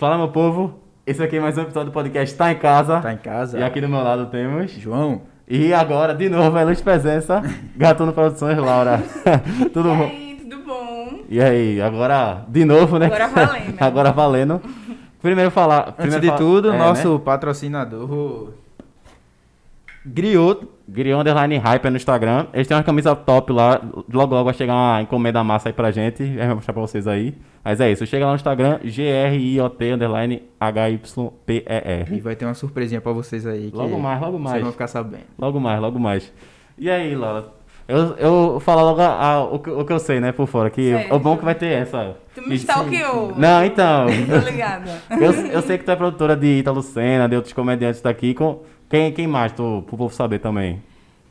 Fala, meu povo. Esse aqui é mais um episódio do podcast Tá em Casa. Tá em casa. E aqui do meu lado temos... João. E agora, de novo, a Luz Presença, Gatuno Produções, Laura. Tudo e bom? aí, tudo bom? E aí, agora, de novo, né? Agora valendo. agora valendo. Primeiro falar... Antes primeiro de fala- tudo, é, nosso Né? patrocinador, o Griot. Griot Underline Hyper no Instagram. Eles têm uma camisa top lá. Logo, logo vai chegar uma encomenda massa aí pra gente. A vai mostrar pra vocês aí. Mas é isso. Chega lá no Instagram, G-R-I-O-T Underline H-Y-P-E-R. E vai ter uma surpresinha pra vocês aí. que Logo mais, logo mais. Vocês vão ficar sabendo. Logo mais, logo mais. E aí, Laura? Eu, eu vou falar logo a- a- o, que, o que eu sei, né, por fora. Que o bom que vai ter essa. Tu me stalkeou. Não, então. Tô ligada. eu, eu sei que tu é produtora de Ítalo Senna, de outros comediantes daqui. Com, quem, quem mais, tu, pro povo saber também?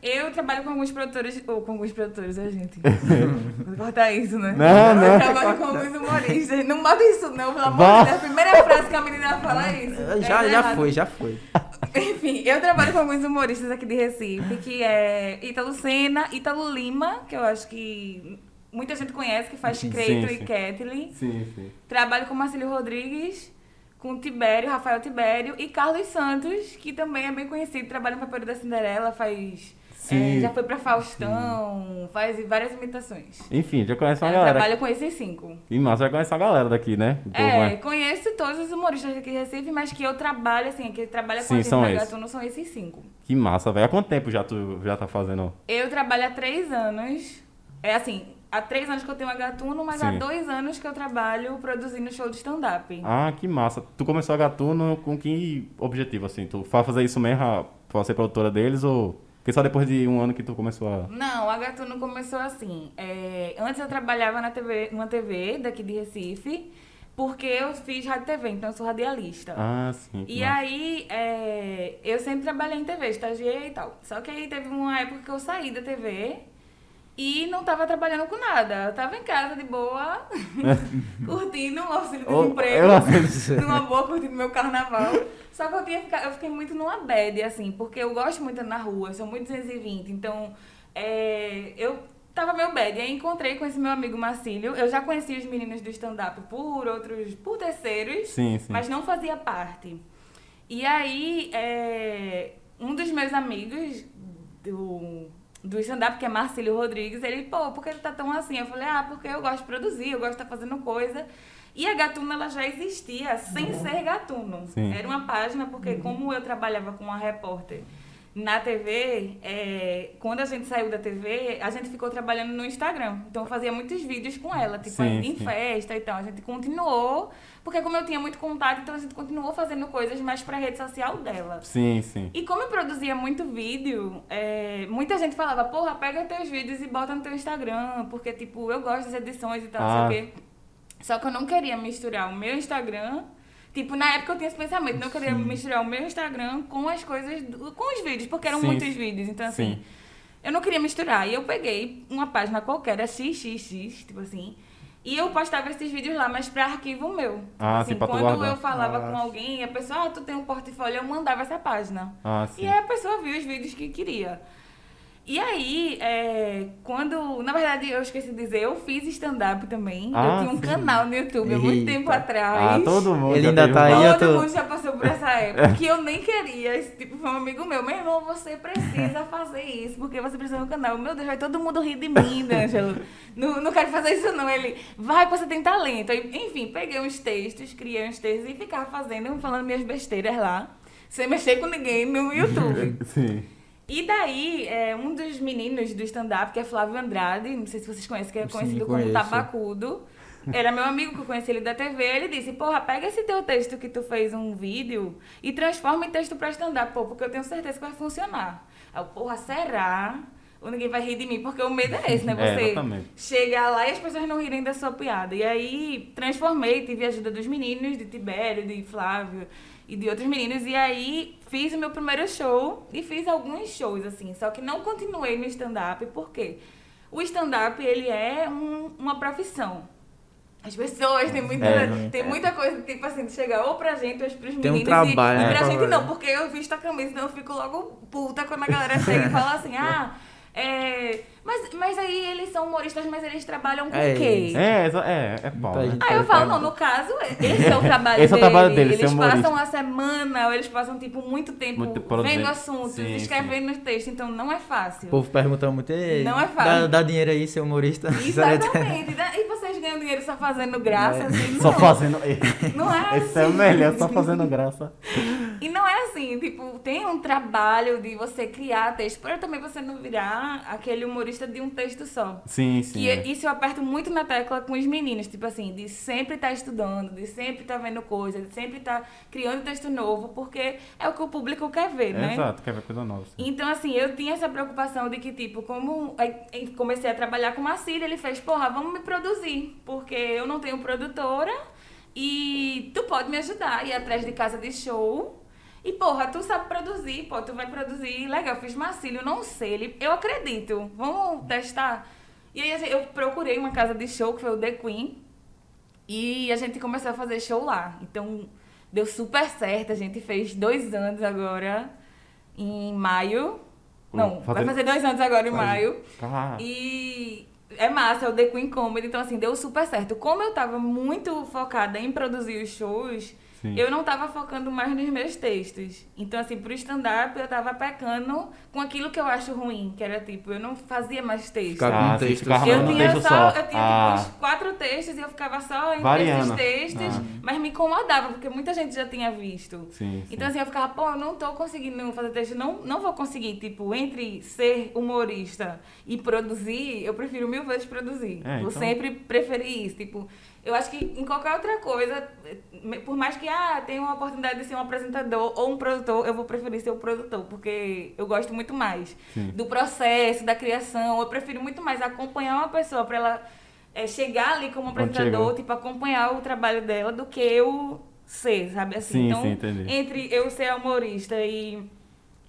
Eu trabalho com alguns produtores, ou com alguns produtores, a gente. Vou cortar isso, né? Não, não. Eu trabalho com alguns humoristas. Não bota isso, não, pelo amor de Deus. A primeira frase que a menina fala é isso. É Já, já errado. foi, já foi. Enfim, eu trabalho com alguns humoristas aqui de Recife, que é Ítalo Senna, Ítalo Lima, que eu acho que muita gente conhece, que faz Creito e. Kathleen. Sim, sim. Trabalho com Marcelo Rodrigues, com Tibério, Rafael Tibério e Carlos Santos, que também é bem conhecido, trabalha no Papel da Cinderela, faz. Sim. é, já foi pra Faustão, faz várias imitações. Enfim, já conhece uma Eu galera. trabalho com esses cinco. E massa, já conhece uma galera daqui, né? O povo, É, né? conheço todos os humoristas daqui de Recife, mas que eu trabalho, assim, que trabalha com Sim, a são esses. Gatuno são esses cinco. Que massa, velho. Há quanto tempo já tu já tá fazendo? Eu trabalho há três anos. É assim, há três anos que eu tenho a Gatuno, mas há Sim. dois anos que eu trabalho produzindo show de stand-up. Ah, que massa. Tu começou a Gatuno com que objetivo, assim? Tu vai fazer isso mesmo pra ser produtora deles ou... Porque só depois de um ano que tu começou a... Não, a Gatuno começou assim. é, antes eu trabalhava na TV, numa TV daqui de Recife, porque eu fiz rádio TV, então eu sou radialista. Ah, sim. E massa. aí, é, eu sempre trabalhei em TV, estagiei e tal. Só que aí teve uma época que eu saí da TV e não tava trabalhando com nada. Eu tava em casa de boa, curtindo o auxílio desemprego, eu- numa boa, curtindo meu carnaval. Só que eu, tinha ficar, eu fiquei muito numa bad, assim, porque eu gosto muito na rua, sou muito 220, então é, eu tava meio bad. E aí encontrei com esse meu amigo Marcílio. Eu já conhecia os meninos do stand-up por outros, por terceiros. Sim, sim. Mas não fazia parte. E aí, é, um dos meus amigos do, do stand-up, que é Marcílio Rodrigues, ele, pô, por que ele tá tão assim? Eu falei, ah, porque eu gosto de produzir, eu gosto de estar fazendo coisa. E a Gatuno, ela já existia sem ser Gatuno. Sim. Era uma página, porque como eu trabalhava com uma repórter na TV, é, quando a gente saiu da TV, a gente ficou trabalhando no Instagram. Então eu fazia muitos vídeos com ela, tipo, Sim, em sim. festa e tal. A gente continuou, porque como eu tinha muito contato, então a gente continuou fazendo coisas mais pra rede social dela. Sim, sim. E como eu produzia muito vídeo, é, muita gente falava, porra, pega teus vídeos e bota no teu Instagram, porque, tipo, eu gosto das edições e tal, Ah. sei o quê. Só que eu não queria misturar o meu Instagram. Tipo, na época eu tinha esse pensamento, não queria misturar o meu Instagram com as coisas, do- com os vídeos, porque eram Sim, muitos vídeos. Então, assim, Sim. eu não queria misturar. E eu peguei uma página qualquer, XXX, tipo assim. E eu postava esses vídeos lá, mas pra arquivo meu. Ah, assim, sim, pra quando guardar. eu falava Ah. com alguém, a pessoa, ah, tu tem um portfólio, eu mandava essa página. Ah, sim. E aí a pessoa viu os vídeos que queria. E aí, é, quando. Na verdade, eu esqueci de dizer, eu fiz stand-up também. Ah, eu tinha um sim. canal no YouTube há muito tempo atrás. Ah, todo mundo. Ele ainda tá um- aí, Todo tô- mundo já passou por essa época. que eu nem queria. Esse tipo foi um amigo meu. Meu irmão, você precisa fazer isso, porque você precisa no canal. Meu Deus, vai todo mundo rir de mim, D'Angelo. não, não quero fazer isso, não. Ele, vai que você tem talento. Aí, enfim, peguei uns textos, criei uns textos e ficava fazendo, falando minhas besteiras lá. Sem mexer com ninguém no YouTube. Sim. E daí, é, um dos meninos do stand-up, que é Flávio Andrade, não sei se vocês conhecem, que é Sim, conhecido como conheço. Tabacudo. Era meu amigo que eu conheci ele da TV. Ele disse: Porra, pega esse teu texto que tu fez um vídeo e transforma em texto pra stand-up, pô, porque eu tenho certeza que vai funcionar. Aí eu, porra, será? Ou ninguém vai rir de mim? Porque o medo é esse, né? É, Você exatamente. chegar lá e as pessoas não rirem da sua piada. E aí transformei, tive a ajuda dos meninos, de Tibério, de Flávio e de outros meninos. E aí fiz o meu primeiro show e fiz alguns shows, assim. Só que não continuei no stand-up, por quê? O stand-up, ele é um- uma profissão. As pessoas têm muita, É, tem muita coisa, tipo assim, de chegar ou pra gente ou pros meninos. Tem um e- trabalho, e, né, pra pra gente não, porque eu visto a camisa, então eu fico logo puta quando a galera chega e fala assim, ah, É, mas, mas aí eles são humoristas, mas eles trabalham com É, o quê? É, exa- é, é. Muita né? gente Aí eu falo, não, no caso, esse é o trabalho Esse é o dele. trabalho dele, ser Eles passam a semana, ou eles passam, tipo, muito tempo Muito vendo assuntos, Sim, escrevendo texto, então não é fácil. O povo pergunta muito, "Ei, Não é fácil. Dá, dá dinheiro aí, ser humorista. Exatamente. E vocês ganham dinheiro só fazendo graça, É. assim, não. Só fazendo. Não é Esse é o assim. melhor, só fazendo graça. E não é assim, tipo, tem um trabalho de você criar texto, para também você não virar aquele humorista de um texto só. Sim, sim. Que é. isso eu aperto muito na tecla com os meninos, tipo assim, de sempre estar estudando, de sempre estar vendo coisa, de sempre estar criando texto novo, porque é o que o público quer ver, né? Exato, quer ver coisa nova. sim. Então, assim, eu tinha essa preocupação de que, tipo, como aí comecei a trabalhar com a Cília, ele fez, porra, vamos me produzir, porque eu não tenho produtora e tu pode me ajudar, ir atrás de casa de show. E, porra, tu sabe produzir, pô, tu vai produzir. Legal, fiz Marcílio, não sei, ele, eu acredito, vamos testar. E aí assim, eu procurei uma casa de show, que foi o The Queen, e a gente começou a fazer show lá. Então, deu super certo, a gente fez dois anos agora, em maio. Não, Fazer- vai fazer dois anos agora em maio. Ah, E é massa, é o The Queen Comedy, então assim, deu super certo. Como eu tava muito focada em produzir os shows, Sim. eu não tava focando mais nos meus textos. Então, assim, pro stand-up eu tava pecando com aquilo que eu acho ruim, que era tipo, eu não fazia mais texto. Ficar com Ah, um texto ficava. Eu tinha texto só, só. eu tinha Ah. tipo uns quatro textos e eu ficava só entre Variando. esses textos, Ah. mas me incomodava, porque muita gente já tinha visto. sim, sim. Então assim, eu ficava, pô, eu não tô conseguindo fazer texto, não, não vou conseguir, tipo, entre ser humorista e produzir, eu prefiro mil vezes produzir. É, Vou então- sempre preferir isso, tipo, eu acho que em qualquer outra coisa, por mais que, ah, tenha uma oportunidade de ser um apresentador ou um produtor, eu vou preferir ser o produtor, porque eu gosto muito mais Sim. do processo, da criação, eu prefiro muito mais acompanhar uma pessoa pra ela eh, chegar ali como apresentador, tipo, acompanhar o trabalho dela, do que eu ser, sabe assim? Sim, então, sim, entendi. entre eu ser humorista e,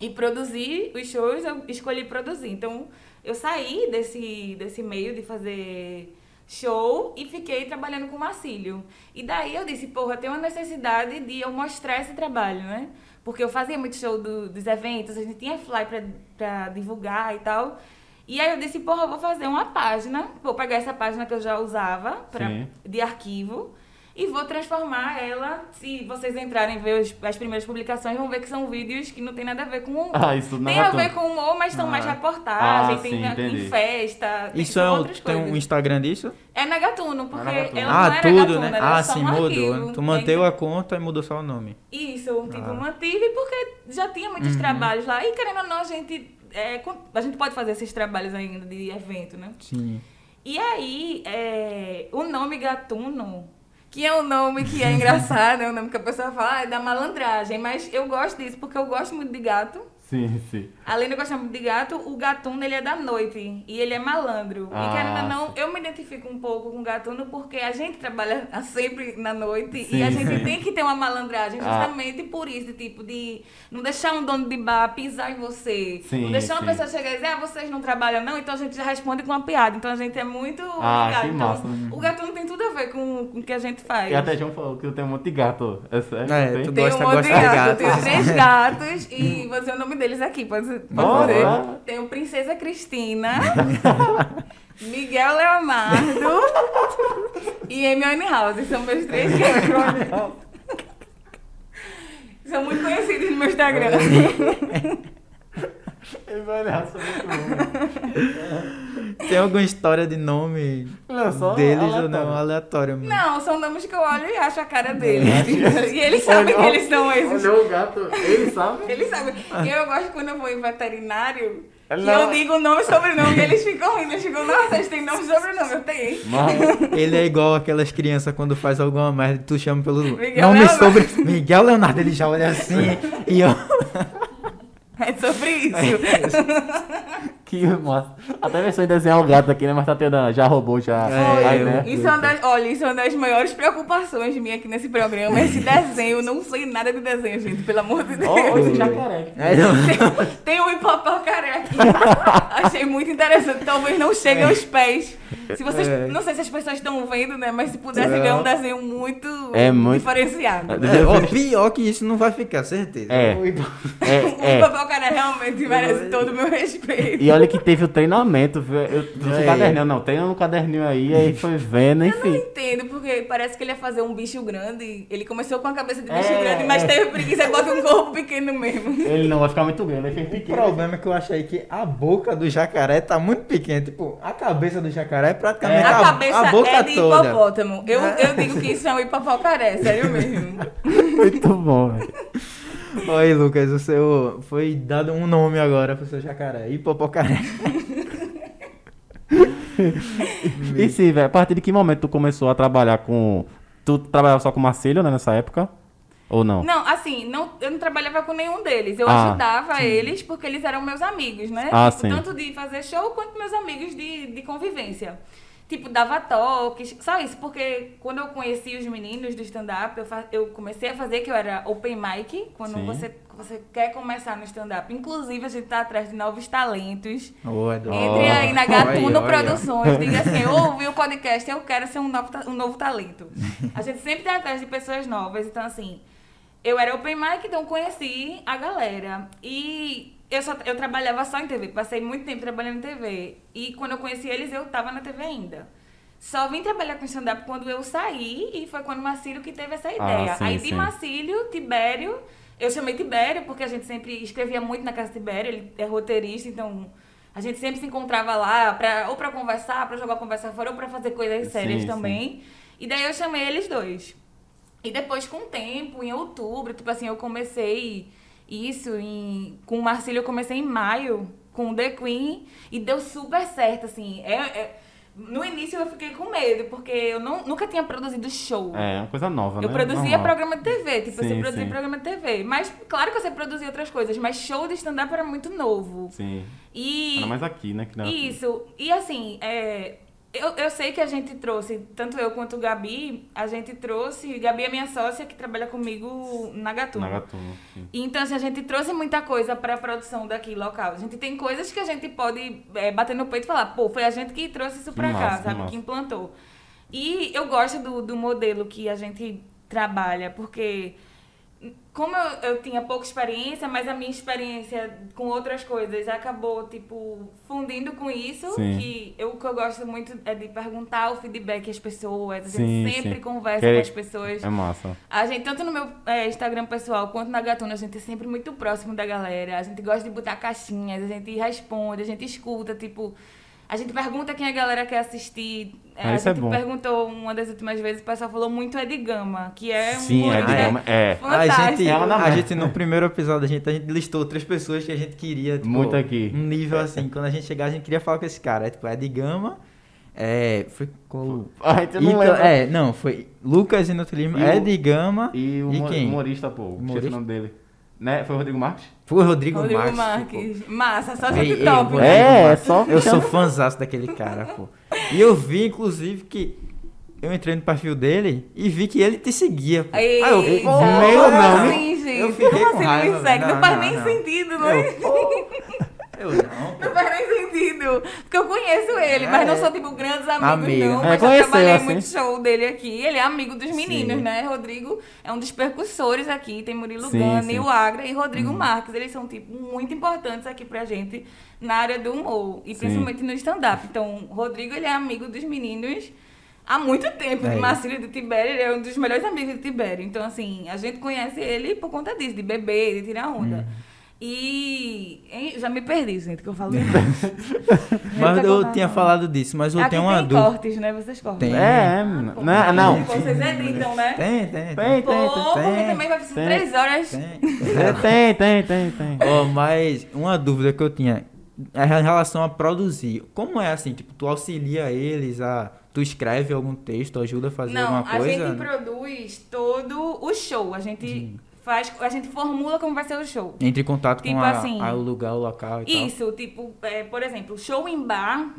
e produzir os shows, eu escolhi produzir. Então, eu saí desse, desse meio de fazer show e fiquei trabalhando com o Marcílio. E daí eu disse, porra, tem uma necessidade de eu mostrar esse trabalho, né? Porque eu fazia muito show do- dos eventos, a gente tinha fly pra, pra divulgar e tal. E aí eu disse, porra, eu vou fazer uma página, vou pegar essa página que eu já usava pra, Sim. de arquivo e vou transformar ela. Se vocês entrarem e ver os- as primeiras publicações, vão ver que são vídeos que não tem nada a ver com humor. Ah, isso não tem é a ver com humor, mas são Ah. mais reportagem, Ah, tem sim, na- entendi. em festa, tem, Isso é um, outras tem coisas. um Instagram disso? É na Gatuno, porque na Gatuno. ela ah, não era tudo, Gatuno, né? era Ah, só sim, um mudou. arquivo. Tu manteve a conta e mudou só o nome. Isso, tipo, Ah. mantive porque já tinha muitos Uhum. trabalhos lá. E querendo ou não, a gente, é, a gente pode fazer esses trabalhos ainda de evento, né? Sim. E aí, é, o nome Gatuno, que é um nome que é engraçado, é um nome que a pessoa fala, ah, é da malandragem, mas eu gosto disso porque eu gosto muito de gato. Sim, sim. Além de eu gostar muito de gato, o gatuno ele é da noite e ele é malandro. Ah, e querendo ou não, eu me identifico um pouco com o gatuno porque a gente trabalha sempre na noite Sim, e a gente sim. tem que ter uma malandragem Ah. justamente por isso, tipo, de não deixar um dono de bar pisar em você. Sim, não deixar sim. uma pessoa chegar e dizer, ah, vocês não trabalham não, então a gente já responde com uma piada. Então a gente é muito Ah, ligado. que Então, massa. o gatuno tem tudo a ver com, com o que a gente faz. E até João falou que eu tenho um monte de gato. É sério? É, tu Tem Gosta- um monte de gosta de gato. gato. Eu tenho três gatos e vou dizer o nome deles aqui, pode, pode Bora. dizer. Tenho Princesa Cristina, Miguel Leonardo e Amy House. São meus três. São muito conhecidos no meu Instagram. Ele vai olhar sobre o Tem alguma história de nome Não, deles ou aleatório. não? Aleatório mesmo. Não, são nomes que eu olho e acho a cara deles. E eles sabem que eles são esses. Olhou o gato, ele sabe? Eles sabem. E eu gosto quando eu vou em veterinário, que Não. eu digo o nome e sobrenome, e eles ficam rindo. Eles ficam, nossa, eles têm nome e sobrenome. Eu tenho. Mano, Ele é igual aquelas crianças quando faz alguma merda, tu chama pelo Miguel nome Leonardo. sobre Miguel Leonardo, ele já olha assim e eu É sobre isso. que massa. Até pensou em desenhar o gato aqui, né? Mas tá tendo, já roubou, já. É, eu- né? Isso é uma das, olha, isso é uma das maiores preocupações minha aqui nesse programa. Esse desenho, eu não sei nada de desenho, gente, pelo amor de Deus. Ó, esse jacaré. É, não. Tem um hipopócaré aqui. Achei muito interessante. Talvez não chegue aos pés. Se vocês, É. não sei se as pessoas estão vendo, né? Mas se pudesse É. ver um desenho muito, É muito- diferenciado. É, ó, pior que isso não vai ficar, certeza. É. O É, é. hipopócaré realmente merece todo o meu respeito. E olha olha que teve o treinamento, viu? Eu trouxe É. o caderninho, não, treina no caderninho aí, aí foi vendo, Eu não enfim. entendo, porque parece que ele ia fazer um bicho grande. Ele começou com a cabeça de bicho É, grande, mas é. teve preguiça e bota um corpo pequeno mesmo. Ele não vai ficar muito grande, ele fez O pequeno. problema é que eu achei que a boca do jacaré tá muito pequena. Tipo, a cabeça do jacaré é praticamente A a, cabeça a boca é de toda. hipopótamo. Eu, eu digo que isso é um hipopocaré, sério mesmo. Muito bom, velho. Aí, Lucas, o seu. Foi dado um nome agora pro seu jacaré. Hipopocaré. E sim, velho, a partir de que momento tu começou a trabalhar com. Tu trabalhava só com Marcelo, né, nessa época? Ou não? Não, assim, não, eu não trabalhava com nenhum deles. Eu Ah, ajudava eles porque eles eram meus amigos, né? Ah, Tipo, sim. Tanto de fazer show quanto meus amigos de, de convivência. Tipo, dava toques, só isso, porque quando eu conheci os meninos do stand-up, eu, eu comecei a fazer, que eu era open mic, quando Sim. você, você quer começar no stand-up. Inclusive, a gente tá atrás de novos talentos. Eduardo. Entre aí na Gatuno olha. Produções, diga assim, eu ouvi o podcast, eu quero ser um novo, um novo talento. A gente sempre tá atrás de pessoas novas, então assim, eu era open mic, então conheci a galera. E eu, só, eu trabalhava só em TV, passei muito tempo trabalhando em TV. E quando eu conheci eles, eu tava na TV ainda. Só vim trabalhar com stand-up quando eu saí e foi quando o Marcílio que teve essa ideia. sim, Aí de sim. Marcílio, Tibério, eu chamei Tibério porque a gente sempre escrevia muito na casa de Tibério, ele é roteirista, então a gente sempre se encontrava lá pra, ou pra conversar, pra jogar conversa fora, ou pra fazer coisas sérias sim. também. E daí eu chamei eles dois. E depois, com o tempo, em outubro, tipo assim, eu comecei isso em, com o Marcílio, eu comecei em maio com o The Queen e deu super certo, assim. É, é- no início eu fiquei com medo, porque eu não, nunca tinha produzido show. É, uma coisa nova, Eu né? produzia Normal. programa de TV, tipo, eu Sim, sei produzir sim. programa de TV. Mas, claro que eu sei produzir outras coisas, mas show de stand-up era muito novo. Sim. E. Ainda mais aqui, né? Que não... Isso. E assim, é, eu, eu sei que a gente trouxe, tanto eu quanto o Gabi, a gente trouxe. Gabi é minha sócia que trabalha comigo na Gatuno. Na Gatuno, sim. Então, assim, a gente trouxe muita coisa pra produção daqui local. A gente tem coisas que a gente pode é, bater no peito e falar, pô, foi a gente que trouxe isso pra Que cá, sabe? massa. Que implantou. E eu gosto do, do modelo que a gente trabalha, porque como eu, eu tinha pouca experiência, mas a minha experiência com outras coisas acabou, tipo, fundindo com isso, Sim. que eu, o que eu gosto muito é de perguntar o feedback às pessoas, a gente sempre sim. conversa Quer- com as pessoas. É massa. A gente, tanto no meu é, Instagram pessoal quanto na Gatuna, a gente é sempre muito próximo da galera. A gente gosta de botar caixinhas, a gente responde, a gente escuta, tipo. A gente pergunta quem a galera quer assistir. É, Ah, a isso é gente bom. perguntou uma das últimas vezes, o pessoal falou muito Ed Gama, que é um Sim, é, humorista digamos, é. A gente, a merda. gente, no primeiro episódio, a gente, a gente listou três pessoas que a gente queria. Tipo, Muito aqui. Um nível assim. Quando a gente chegar, a gente queria falar com esse cara. É tipo, é de Gama. É. Foi com. A gente não Ita- lembra. é, não, foi Lucas Inuto Lima, E o- Ed Gama E o E quem? humorista, pô. Humorista? o nome dele. Né? Foi o Rodrigo Marques? foi Rodrigo, Rodrigo Marques. Marques. Massa, só Ei, gente ei, top, Rodrigo né? É, é só- Eu sou fãzaço daquele cara, pô. E eu vi, inclusive, que eu entrei no perfil dele e vi que ele te seguia, pô. Aí eu, pô, meu como não. assim, gente? Eu fiquei como com assim não raiva, me segue? Não, não, faz não, nem não. sentido, não é? Eu, pô, eu não, pô. Sentido. Porque eu conheço ele, mas não É. sou, tipo, grandes amigos, Amiga. não. É, Mas já conheceu, trabalhei assim. muito show dele aqui. Ele é amigo dos meninos, Sim. né? Rodrigo é um dos percussores aqui. Tem Murilo Gana, o Agra e Rodrigo Marques. Eles são, tipo, muito importantes aqui pra gente na área do humor. E Sim. principalmente no stand-up. Então, Rodrigo, ele é amigo dos meninos há muito tempo. É. De Marcílio e do Tibério, ele é um dos melhores amigos do Tibério. Então, assim, a gente conhece ele por conta disso, de beber, de tirar onda. E hein, já me perdi, gente, que eu falo. Mas eu tinha falado disso, mas eu Aqui tenho uma tem dúvida. cortes, né? Vocês cortam. Tem. É, Pô, não, não. Vocês editam, né? Tem, tem, Tem, tem. tem, Pô, tem. porque tem, também vai precisar tem. três horas. tem. É, Tem, tem, tem, tem. Ó, mas uma dúvida que eu tinha é em relação a produzir. Como é assim? Tipo, tu auxilia eles a. Tu escreve algum texto, ajuda a fazer Não, alguma a coisa? gente produz todo o show. A gente faz, a gente formula como vai ser o show. Entre em contato Tipo com a, assim, a- o lugar, o local e tal. Isso, tipo, é, por exemplo, show em bar.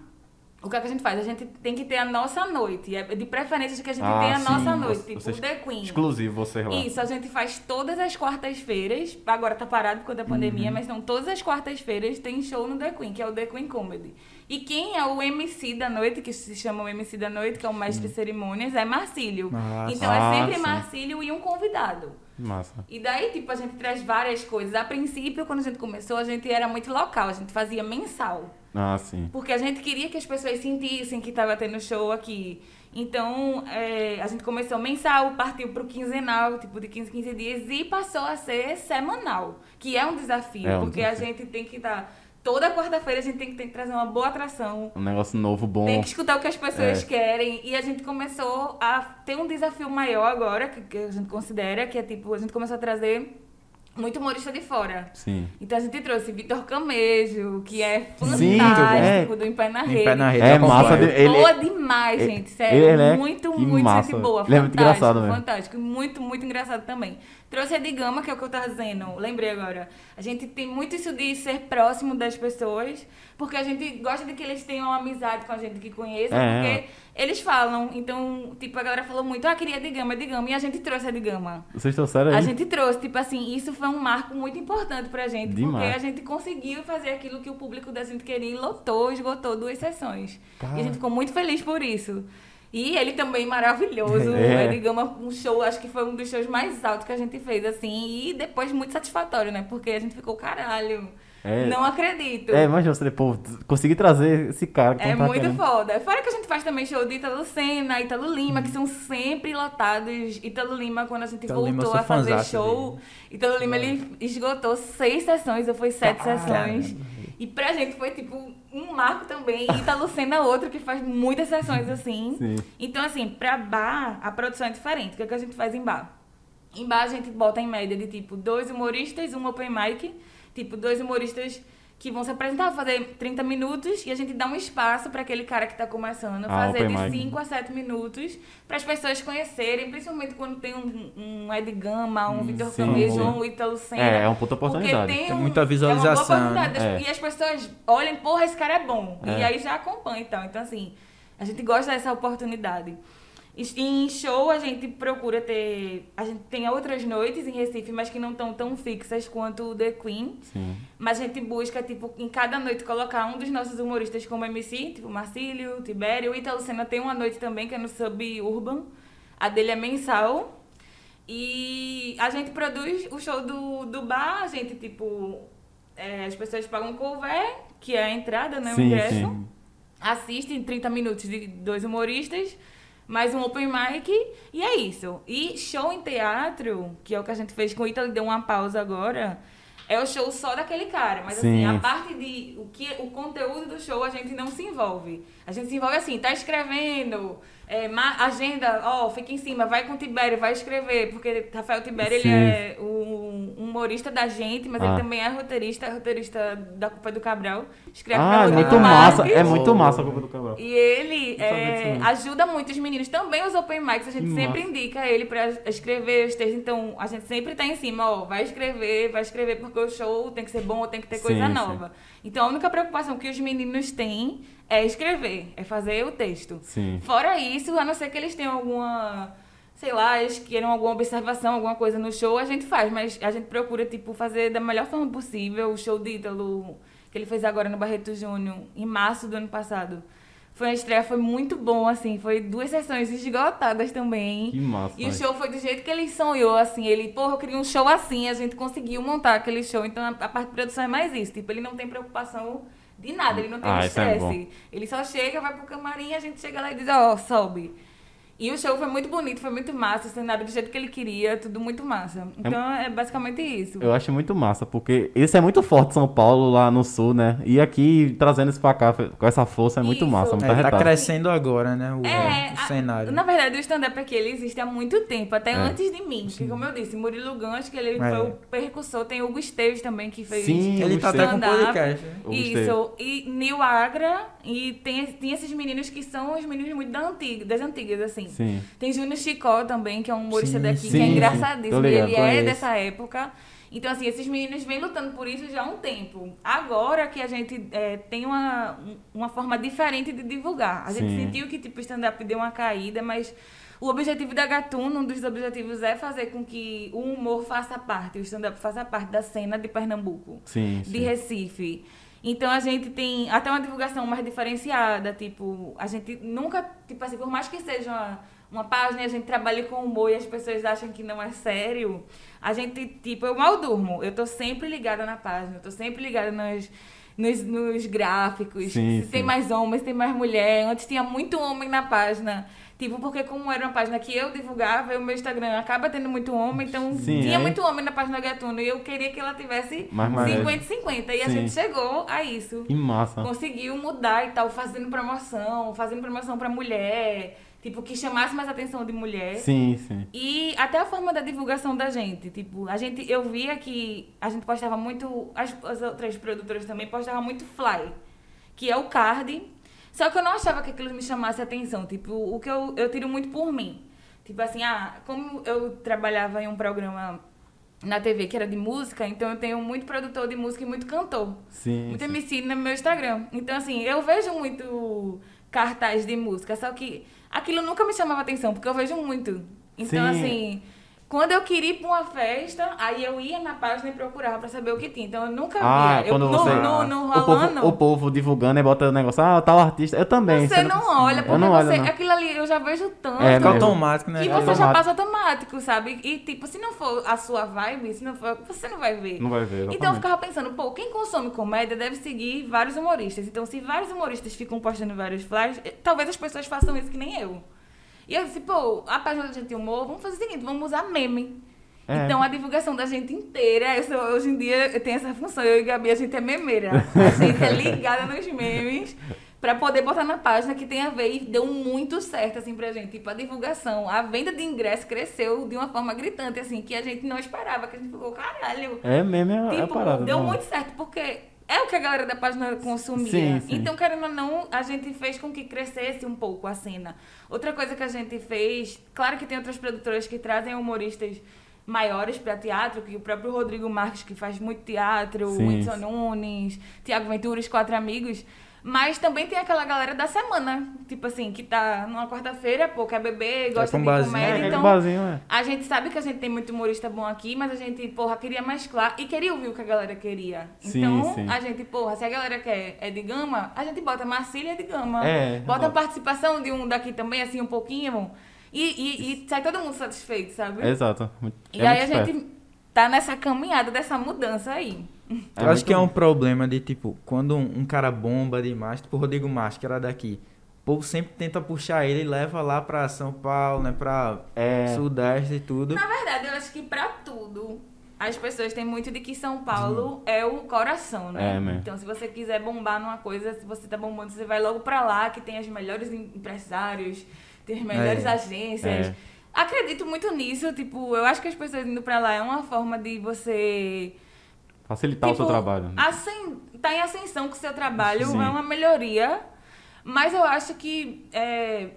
O que, é que a gente faz? A gente tem que ter a nossa noite. É de preferência que a gente Ah, tenha a sim, nossa noite. você- Tipo, vocês- The Queen. Exclusivo vocês lá. Isso, a gente faz todas as quartas-feiras. Agora tá parado por conta da pandemia, Uhum. mas não, todas as quartas-feiras tem show no The Queen, que é o The Queen Comedy. E quem é o MC da noite, que se chama o MC da noite, que é o mestre de cerimônias, é Marcílio. Massa. Então Ah, é sempre sim. Marcílio e um convidado. Massa. E daí, tipo, a gente traz várias coisas. A princípio, quando a gente começou, a gente era muito local, a gente fazia mensal. Ah, sim. Porque a gente queria que as pessoas sentissem que estava tendo show aqui. Então, é, a gente começou mensal, partiu para o quinzenal, tipo de 15 15 dias, e passou a ser semanal, que é um desafio, É um porque desafio. a gente tem que dar. Toda quarta-feira a gente tem que, tem que trazer uma boa atração, Um negócio novo, bom. tem que escutar o que as pessoas É. querem. E a gente começou a ter um desafio maior agora, que, que a gente considera, que é tipo, a gente começou a trazer muito humorista de fora. Sim. Então a gente trouxe Vitor Camejo, que é Sim, fantástico, é. do Em Pé na Em Rede. Pé na rede. É massa de- ele- boa demais, ele- gente. Sério. ele é- muito, que muito massa. gente boa. Ele é muito fantástico, engraçado mesmo. fantástico. Muito, muito engraçado também. Trouxe a de Gama, que é o que eu tava dizendo. Lembrei agora. A gente tem muito isso de ser próximo das pessoas, porque a gente gosta de que eles tenham uma amizade com a gente que conheça, É. porque eles falam. Então, tipo, a galera falou muito, ah, queria a de Gama, de Gama. E a gente trouxe a de Gama. Vocês trouxeram aí? A gente trouxe, tipo assim, isso foi um marco muito importante pra gente. Demais. Porque a gente conseguiu fazer aquilo que o público da gente queria e lotou, esgotou duas sessões. Cara. E a gente ficou muito feliz por isso. E ele também maravilhoso. É. É. Digamos, um show, acho que foi um dos shows mais altos que a gente fez, assim. E depois muito satisfatório, né? Porque a gente ficou, caralho, É. não acredito. É, imagina você, pô, consegui trazer esse cara que É tá muito querendo. foda. Fora que a gente faz também show de Italo Senna, Italo Lima, que são sempre lotados. Italo Lima, quando a gente Italo Lima, voltou sou a fazer show, Italo Lima ele esgotou seis sessões, ou foi sete sessões. E pra gente foi tipo um marco também. E Italo Senna é outro que faz muitas sessões assim. Sim. Então, assim, pra bar, a produção é diferente. O que, é que a gente faz em bar? Em bar a gente bota em média de tipo dois humoristas, um open mic. Tipo, dois humoristas que vão se apresentar, fazer 30 minutos e a gente dá um espaço para aquele cara que tá começando Ah, fazer de mic. 5 a 7 minutos para as pessoas conhecerem, principalmente quando tem um, um Ed Gama, um Vitor sim, Camejo, sim. um Ítalo Senna. É, é uma puta oportunidade. tem, Tem um, muita É uma visualização, boa oportunidade. É. E as pessoas olhem, porra, esse cara é bom. É. E aí já acompanha e tal. Então, assim, a gente gosta dessa oportunidade. Em show a gente procura ter. A gente tem outras noites em Recife, mas que não estão tão fixas quanto o The Queen. Sim. Mas a gente busca, tipo, em cada noite colocar um dos nossos humoristas como MC, tipo Marcílio, Tibério. O Italo Senna tem uma noite também, que é no Suburban. A dele é mensal. E a gente produz o show do, do bar, a gente, tipo, é, as pessoas pagam cover, que é a entrada, né? o Sim, ingresso. sim. Assistem 30 minutos de dois humoristas, mais um open mic, e é isso. E show em teatro, que é o que a gente fez com o Ítalo, deu uma pausa agora, é o show só daquele cara. Mas Sim. assim, a parte de o, que, o conteúdo do show a gente não se envolve. A gente se envolve assim, tá escrevendo, é, agenda, ó, fica em cima, vai com o Tibério, vai escrever, porque Rafael Tibério, Sim. ele é um humorista da gente, mas Ah. ele também é roteirista, é roteirista da Culpa do Cabral. Escreve Ah, é muito massa. Marques. É muito massa a culpa do Cabral. E ele é, ajuda muito os meninos. Também os open mics, a gente Que sempre massa. indica ele pra escrever os textos. Então, a gente sempre tá em cima, ó, vai escrever, vai escrever porque o show tem que ser bom, tem que ter coisa Sim, nova. Então, a única preocupação que os meninos têm é escrever, é fazer o texto. Sim. Fora isso, a não ser que eles tenham alguma, sei lá, eles queiram alguma observação, alguma coisa no show, a gente faz, mas a gente procura, tipo, fazer da melhor forma possível. O show de Ítalo, que ele fez agora no Barreto Júnior, em março do ano passado. Foi uma estreia, foi muito bom, assim, foi duas sessões esgotadas também. Que massa. E o show foi do jeito que ele sonhou, assim. Ele, porra, eu queria um show assim. A gente conseguiu montar aquele show. Então, a, parte de produção é mais isso. Tipo, ele não tem preocupação de nada. Ele não tem Ah, é estresse. ele só chega, vai pro camarim, a gente chega lá e diz, ó, sobe. E o show foi muito bonito, foi muito massa. O cenário do jeito que ele queria, tudo muito massa. Então, é, basicamente isso. Eu acho muito massa, porque isso é muito forte São Paulo lá no sul, né? E aqui trazendo isso pra cá com essa força é muito Isso. massa, muito É, tá crescendo agora, né? O, É, o a- cenário. na verdade, o stand-up aqui ele existe há muito tempo, até É. antes de mim. Que, como eu disse, Murilo Gans, que ele É. foi o percussor, tem o Hugo Esteves também, que fez. Sim, Ele tá até com stand-up. podcast. né? Isso, e Nil Agra, e tem, tem esses meninos que são os meninos muito da antiga, das antigas, assim. Sim. Tem Júnior Chicó também, que é um humorista Sim, daqui, sim, que é sim. engraçadíssimo. Ligado, ele é dessa época. Então, assim, esses meninos vêm lutando por isso já há um tempo. Agora que a gente é, tem uma, uma forma diferente de divulgar. A gente sentiu que, tipo, o stand-up deu uma caída, mas o objetivo da Gatuno, um dos objetivos é fazer com que o humor faça parte, o stand-up faça parte da cena de Pernambuco Sim, de sim. Recife. Então a gente tem até uma divulgação mais diferenciada, tipo, a gente nunca, tipo assim, por mais que seja uma, uma página e a gente trabalhe com humor e as pessoas acham que não é sério, a gente, tipo, eu mal durmo. Eu tô sempre ligada na página, eu tô sempre ligada nas, nos, nos gráficos. Sim, se tem sim. mais homens, se tem mais mulher. Antes tinha muito homem na página. Tipo, porque como era uma página que eu divulgava, o meu Instagram acaba tendo muito homem, então Sim, tinha é. muito homem na página Gatuno. E eu queria que ela tivesse Mais mulher. 50-50. E a Sim. gente chegou a isso Que massa. conseguiu mudar e tal, fazendo promoção, fazendo promoção pra mulher, tipo, que chamasse mais atenção de mulher. Sim, sim. E até a forma da divulgação da gente, tipo, a gente, eu via que a gente postava muito, as, as outras produtoras também postavam muito fly, que é o card, só que eu não achava que aquilo me chamasse atenção, tipo, o que eu, eu tiro muito por mim. Tipo assim, ah, como eu trabalhava em um programa na TV que era de música, então eu tenho muito produtor de música e muito cantor. Sim. Muito sim. MC no meu Instagram. Então, assim, eu vejo muito cartaz de música, só que aquilo nunca me chamava atenção, porque eu vejo muito. Então, Sim. assim, quando eu queria ir pra uma festa, aí eu ia na página e procurava pra saber o que tinha. Então, eu nunca Ah, via. Eu, quando no, você. no, no o, rolando, povo, o povo divulgando e bota o negócio, ah, tal artista. Eu também. você não olha, Eu porque não olho, você, não. aquilo ali eu já vejo tanto. É, Fica mesmo. automático, né? Que É você já automático. passa automático, sabe? E, tipo, se não for a sua vibe, se não for, você não vai ver. Não vai ver. Então eu exatamente. ficava pensando, pô, quem consome comédia deve seguir vários humoristas. Então, se vários humoristas ficam postando vários flyers, eh, talvez as pessoas façam isso que nem eu. E eu disse, pô, a página da gente tem humor, vamos fazer o seguinte, vamos usar meme. É. Então a divulgação da gente inteira, eu sou- hoje em dia eu tenho essa função, eu e Gabi, a gente é memeira. A gente é ligada nos memes pra poder botar na página que tem a ver e deu muito certo assim pra gente. Tipo, a divulgação, a venda de ingresso cresceu de uma forma gritante, assim, que a gente não esperava, que a gente ficou, caralho. É mesmo, é, é a Tipo, parada. deu não. muito certo, porque é o que a galera da página consumia. Sim, sim. Então, querendo ou não, a gente fez com que crescesse um pouco a cena. Outra coisa que a gente fez, claro que tem outras produtoras que trazem humoristas maiores para teatro, que o próprio Rodrigo Marques, que faz muito teatro, Sim. Whindersson Nunes, Tiago Ventura, os quatro amigos. Mas também tem aquela galera da semana, tipo assim, que tá numa quarta-feira, pô, quer beber, gosta de comédia, É, é então... é. A gente sabe que a gente tem muito humorista bom aqui, mas a gente, porra, queria mais claro e queria ouvir o que a galera queria. Sim, Então, sim. a gente, porra, se a galera quer é de gama, a gente bota Marcília de gama. É, bota a participação de um daqui também, assim, um pouquinho. E, e, e sai todo mundo satisfeito, sabe? Exato. Muito- e é aí a gente tá nessa caminhada dessa mudança aí. Eu acho que é um problema de, tipo, quando um, um cara bomba demais, tipo o Rodrigo Márcio, que era daqui, o povo sempre tenta puxar ele e leva lá pra São Paulo, né, pra É. Sudeste e tudo. Na verdade, eu acho que pra tudo, as pessoas têm muito de que São Paulo é o coração, né? É, mesmo. Então, se você quiser bombar numa coisa, se você tá bombando, você vai logo pra lá, que tem os melhores em- empresários, tem as melhores É. agências. É. Acredito muito nisso, tipo, eu acho que as pessoas indo pra lá é uma forma de você Facilitar o seu Tipo, trabalho. Assim, tá em ascensão com o seu trabalho, Sim. é uma melhoria. Mas eu acho que é,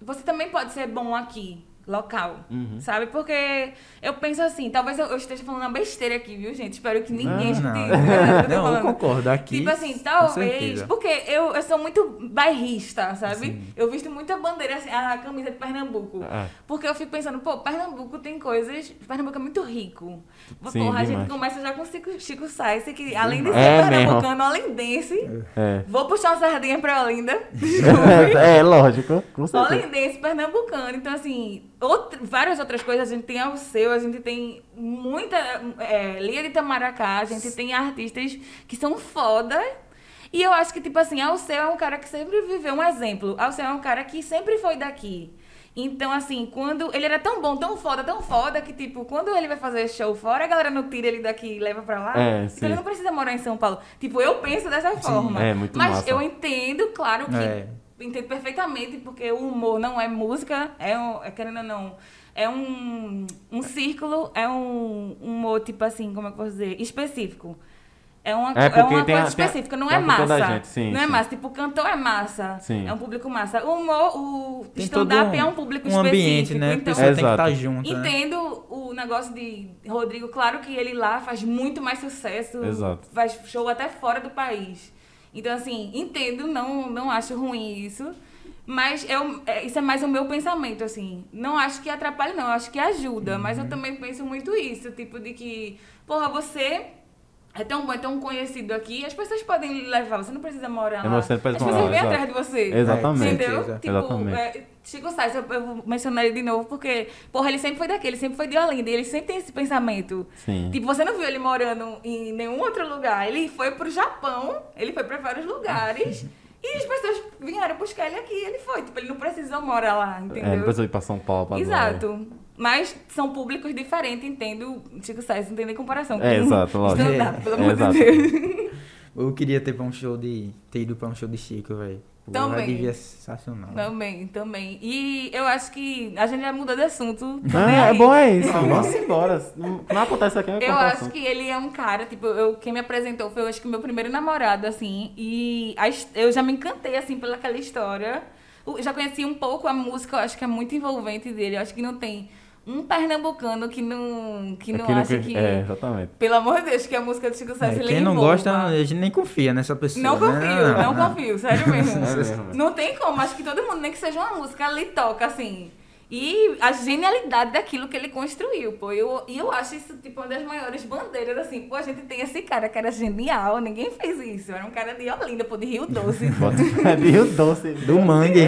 você também pode ser bom aqui, local. Uhum. Sabe? Porque eu penso assim, talvez eu, eu esteja falando uma besteira aqui, viu, gente? Espero que ninguém Não, esteja não. tô Não, eu concordo. Aqui, Tipo assim, talvez. Porque eu, eu sou muito bairrista, sabe? Sim. Eu visto muita bandeira, assim, a camisa de Pernambuco. É. Porque eu fico pensando, pô, Pernambuco tem coisas. Pernambuco é muito rico. Sim, Porra, a gente demais. começa já com Chico, Chico Sainz, que além de ser É mesmo. pernambucano, olindense. É. Vou puxar uma sardinha pra Olinda. é, lógico. Com certeza. Olindense, pernambucano. Então, assim, outra- várias outras coisas. A gente tem Alceu, a gente tem muita. É, Lia de Tamaracá, a gente tem artistas que são foda. E eu acho que, tipo assim, Alceu é um cara que sempre viveu um exemplo. Alceu é um cara que sempre foi daqui. Então, assim, quando. Ele era tão bom, tão foda, tão foda, que, tipo, quando ele vai fazer show fora, a galera não tira ele daqui e leva pra lá. É, sim. então ele não precisa morar em São Paulo. Tipo, eu penso dessa forma. é, muito Mas massa. eu entendo, claro que É. entendo perfeitamente, porque o humor não é música, é, um, é querendo ou não, é um, um círculo, é um humor, tipo assim, como é que eu posso dizer, específico. É uma, É, é porque uma coisa a- específica, não é massa. gente, sim, não é sim. massa. Tipo, o cantor é massa. Sim. É um público massa. O humor, o stand-up um, é um público um específico. ambiente, né? Então, pessoa tem que estar junto, né? Entendo o negócio de Rodrigo, claro que ele lá faz muito mais sucesso, Exato. faz show até fora do país. Então, assim, entendo, não, não acho ruim isso, mas eu, é, isso é mais o meu pensamento, assim. Não acho que atrapalha, não, acho que ajuda, mas Uhum. eu também penso muito isso, tipo de que, porra, você é tão bom, é tão conhecido aqui, as pessoas podem levar, você não precisa morar É, lá. você não precisa as pessoas morar, vêm exato. atrás de você. Exatamente. Entendeu? certeza. Tipo, Exatamente. é, Chico Sainz, eu, eu vou mencionar ele de novo, porque, porra, ele sempre foi daqui, ele sempre foi de Olinda, e ele sempre tem esse pensamento. Sim. Tipo, você não viu ele morando em nenhum outro lugar. Ele foi pro Japão, ele foi pra vários lugares, e as pessoas vieram buscar ele aqui, e ele foi. Tipo, ele não precisou morar lá, entendeu? É, não precisa ir pra São Paulo pra Exato. Mas são públicos diferentes, entendo. Chico Sainz não tem nem comparação. É, exato, lógico. stand-up, pelo É, amor exato. de Deus. Eu queria ter pra um show de. ter ido pra um show de Chico, velho. Também. devia ser sensacional. Também, também. E eu acho que a gente já mudou de assunto. tô Ah, nem é bom é isso. Vamos embora. Não, não acontece aqui, é Eu acho que ele é um cara, tipo, eu, quem me apresentou foi, eu acho que meu primeiro namorado, assim, e a eu já me encantei, assim, pelaquela história. Eu já conheci um pouco a música, eu acho que é muito envolvente dele, eu acho que não tem um pernambucano que não, que não Aquilo acha que... É, exatamente. Pelo amor de Deus, que a música do Chico Sainz, É, ele quem não envolva. gosta, a gente nem confia nessa pessoa. Não né? confio, não confio, sério mesmo. Mesmo. Não tem como, acho que todo mundo, nem que seja uma música, ali toca, assim. E a genialidade daquilo que ele construiu, pô. E eu, e eu acho isso, tipo, uma das maiores bandeiras, assim. Pô, a gente tem esse cara que era genial, ninguém fez isso. Era um cara de Olinda, pô, de Rio Doce. É de Rio Doce. Do mangue.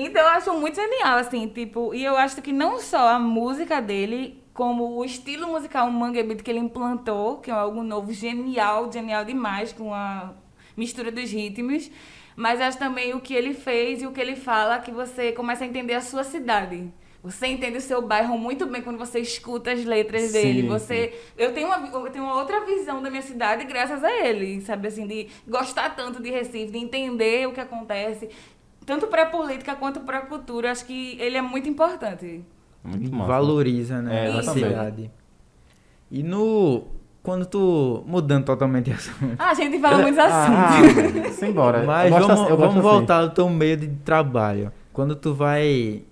Então eu acho muito genial, assim, tipo, e eu acho que não só a música dele, como o estilo musical Mangue Beat que ele implantou, que é algo novo, genial, genial demais, com a mistura dos ritmos, mas acho também o que ele fez e o que ele fala, que você começa a entender a sua cidade. Você entende o seu bairro muito bem quando você escuta as letras Sim, dele. Você, eu tenho uma, eu tenho uma outra visão da minha cidade graças a ele, sabe assim, de gostar tanto de Recife, de entender o que acontece, tanto para a política quanto para a cultura. Acho que ele é muito importante. Muito massa. Valoriza, né? É, a cidade. E no. Quando tu. Mudando totalmente de assunto. Ah, a gente fala muitos Ah, assuntos. ah, simbora. Mas vamos, assim- vamos assim. voltar ao teu meio de trabalho. Quando tu vai.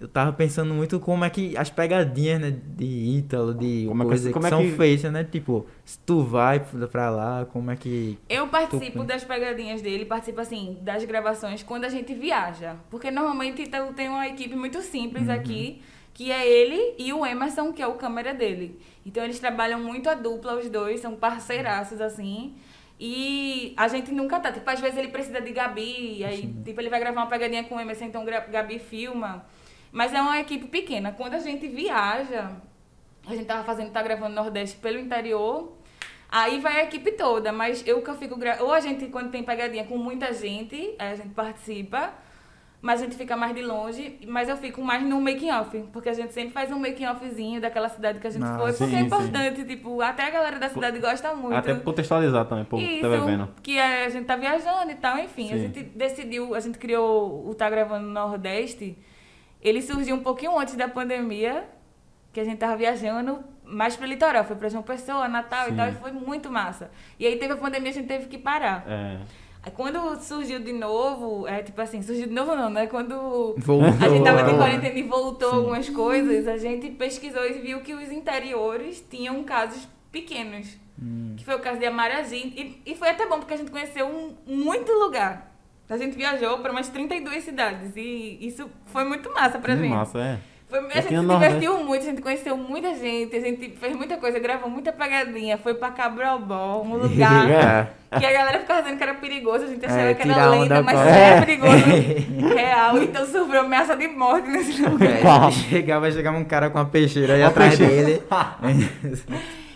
Eu tava pensando muito como é que as pegadinhas, né, de Ítalo, de Como é que- coisa como que é são que- feitas, né? Tipo, se tu vai pra lá, como é que. Eu participo Tu- das pegadinhas dele, participo assim das gravações quando a gente viaja. Porque normalmente então, tem uma equipe muito simples aqui, que é ele e o Emerson, que é o câmera dele. Então eles trabalham muito a dupla, os dois, são parceiraços assim. E a gente nunca tá. Tipo, às vezes ele precisa de Gabi, aí tipo, ele vai gravar uma pegadinha com o Emerson, então Gabi filma. Mas é uma equipe pequena. Quando a gente viaja, a gente tava fazendo, tá gravando Nordeste pelo interior. Aí vai a equipe toda, mas eu que eu fico gra... ou a gente quando tem pegadinha com muita gente, aí a gente participa, mas a gente fica mais de longe, mas eu fico mais no making off, porque a gente sempre faz um making offzinho daquela cidade que a gente Ah, foi, porque sim, é sim. importante, tipo, até a galera da cidade gosta muito. Até contextualizar também, pô, Isso, tá bebendo. que é, a gente tá viajando e tal, enfim. A Sim. gente decidiu, a gente criou o Tá Gravando no Nordeste. Ele surgiu um pouquinho antes da pandemia, que a gente tava viajando mais pro litoral. Foi pra João Pessoa, Natal Sim. e tal, e foi muito massa. E aí teve a pandemia, a gente teve que parar. É. Aí quando surgiu de novo, é tipo assim, surgiu de novo não, né? Quando Voltou. a gente tava de a- quarentena e voltou Sim. algumas coisas, a gente pesquisou e viu que os interiores tinham casos pequenos. Hum. Que foi o caso de Amaragi. E, e foi até bom, porque a gente conheceu um, muito lugar. A gente viajou para umas 32 cidades. E isso foi muito massa pra Que gente. massa, é. Foi, a gente se no Nordeste- divertiu muito, a gente conheceu muita gente, a gente fez muita coisa, gravou muita pegadinha, foi pra Cabrobó, um lugar que a galera ficava dizendo que era perigoso, a gente achava É, que era lenda, mas era É. perigoso real, então sofreu ameaça de morte nesse lugar. É, chegava, chegava um cara com uma peixeira aí atrás peixeira. dele.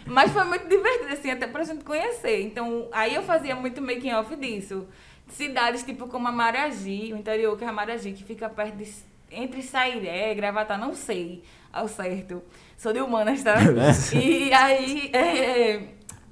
Mas foi muito divertido, assim, até pra gente conhecer. Então, aí eu fazia muito making off disso. Cidades tipo como Amaragi, o interior que é Amaragi, que fica perto de, entre Sairé, Gravatá, não sei ao certo. Sou de humanas, tá? e aí, é,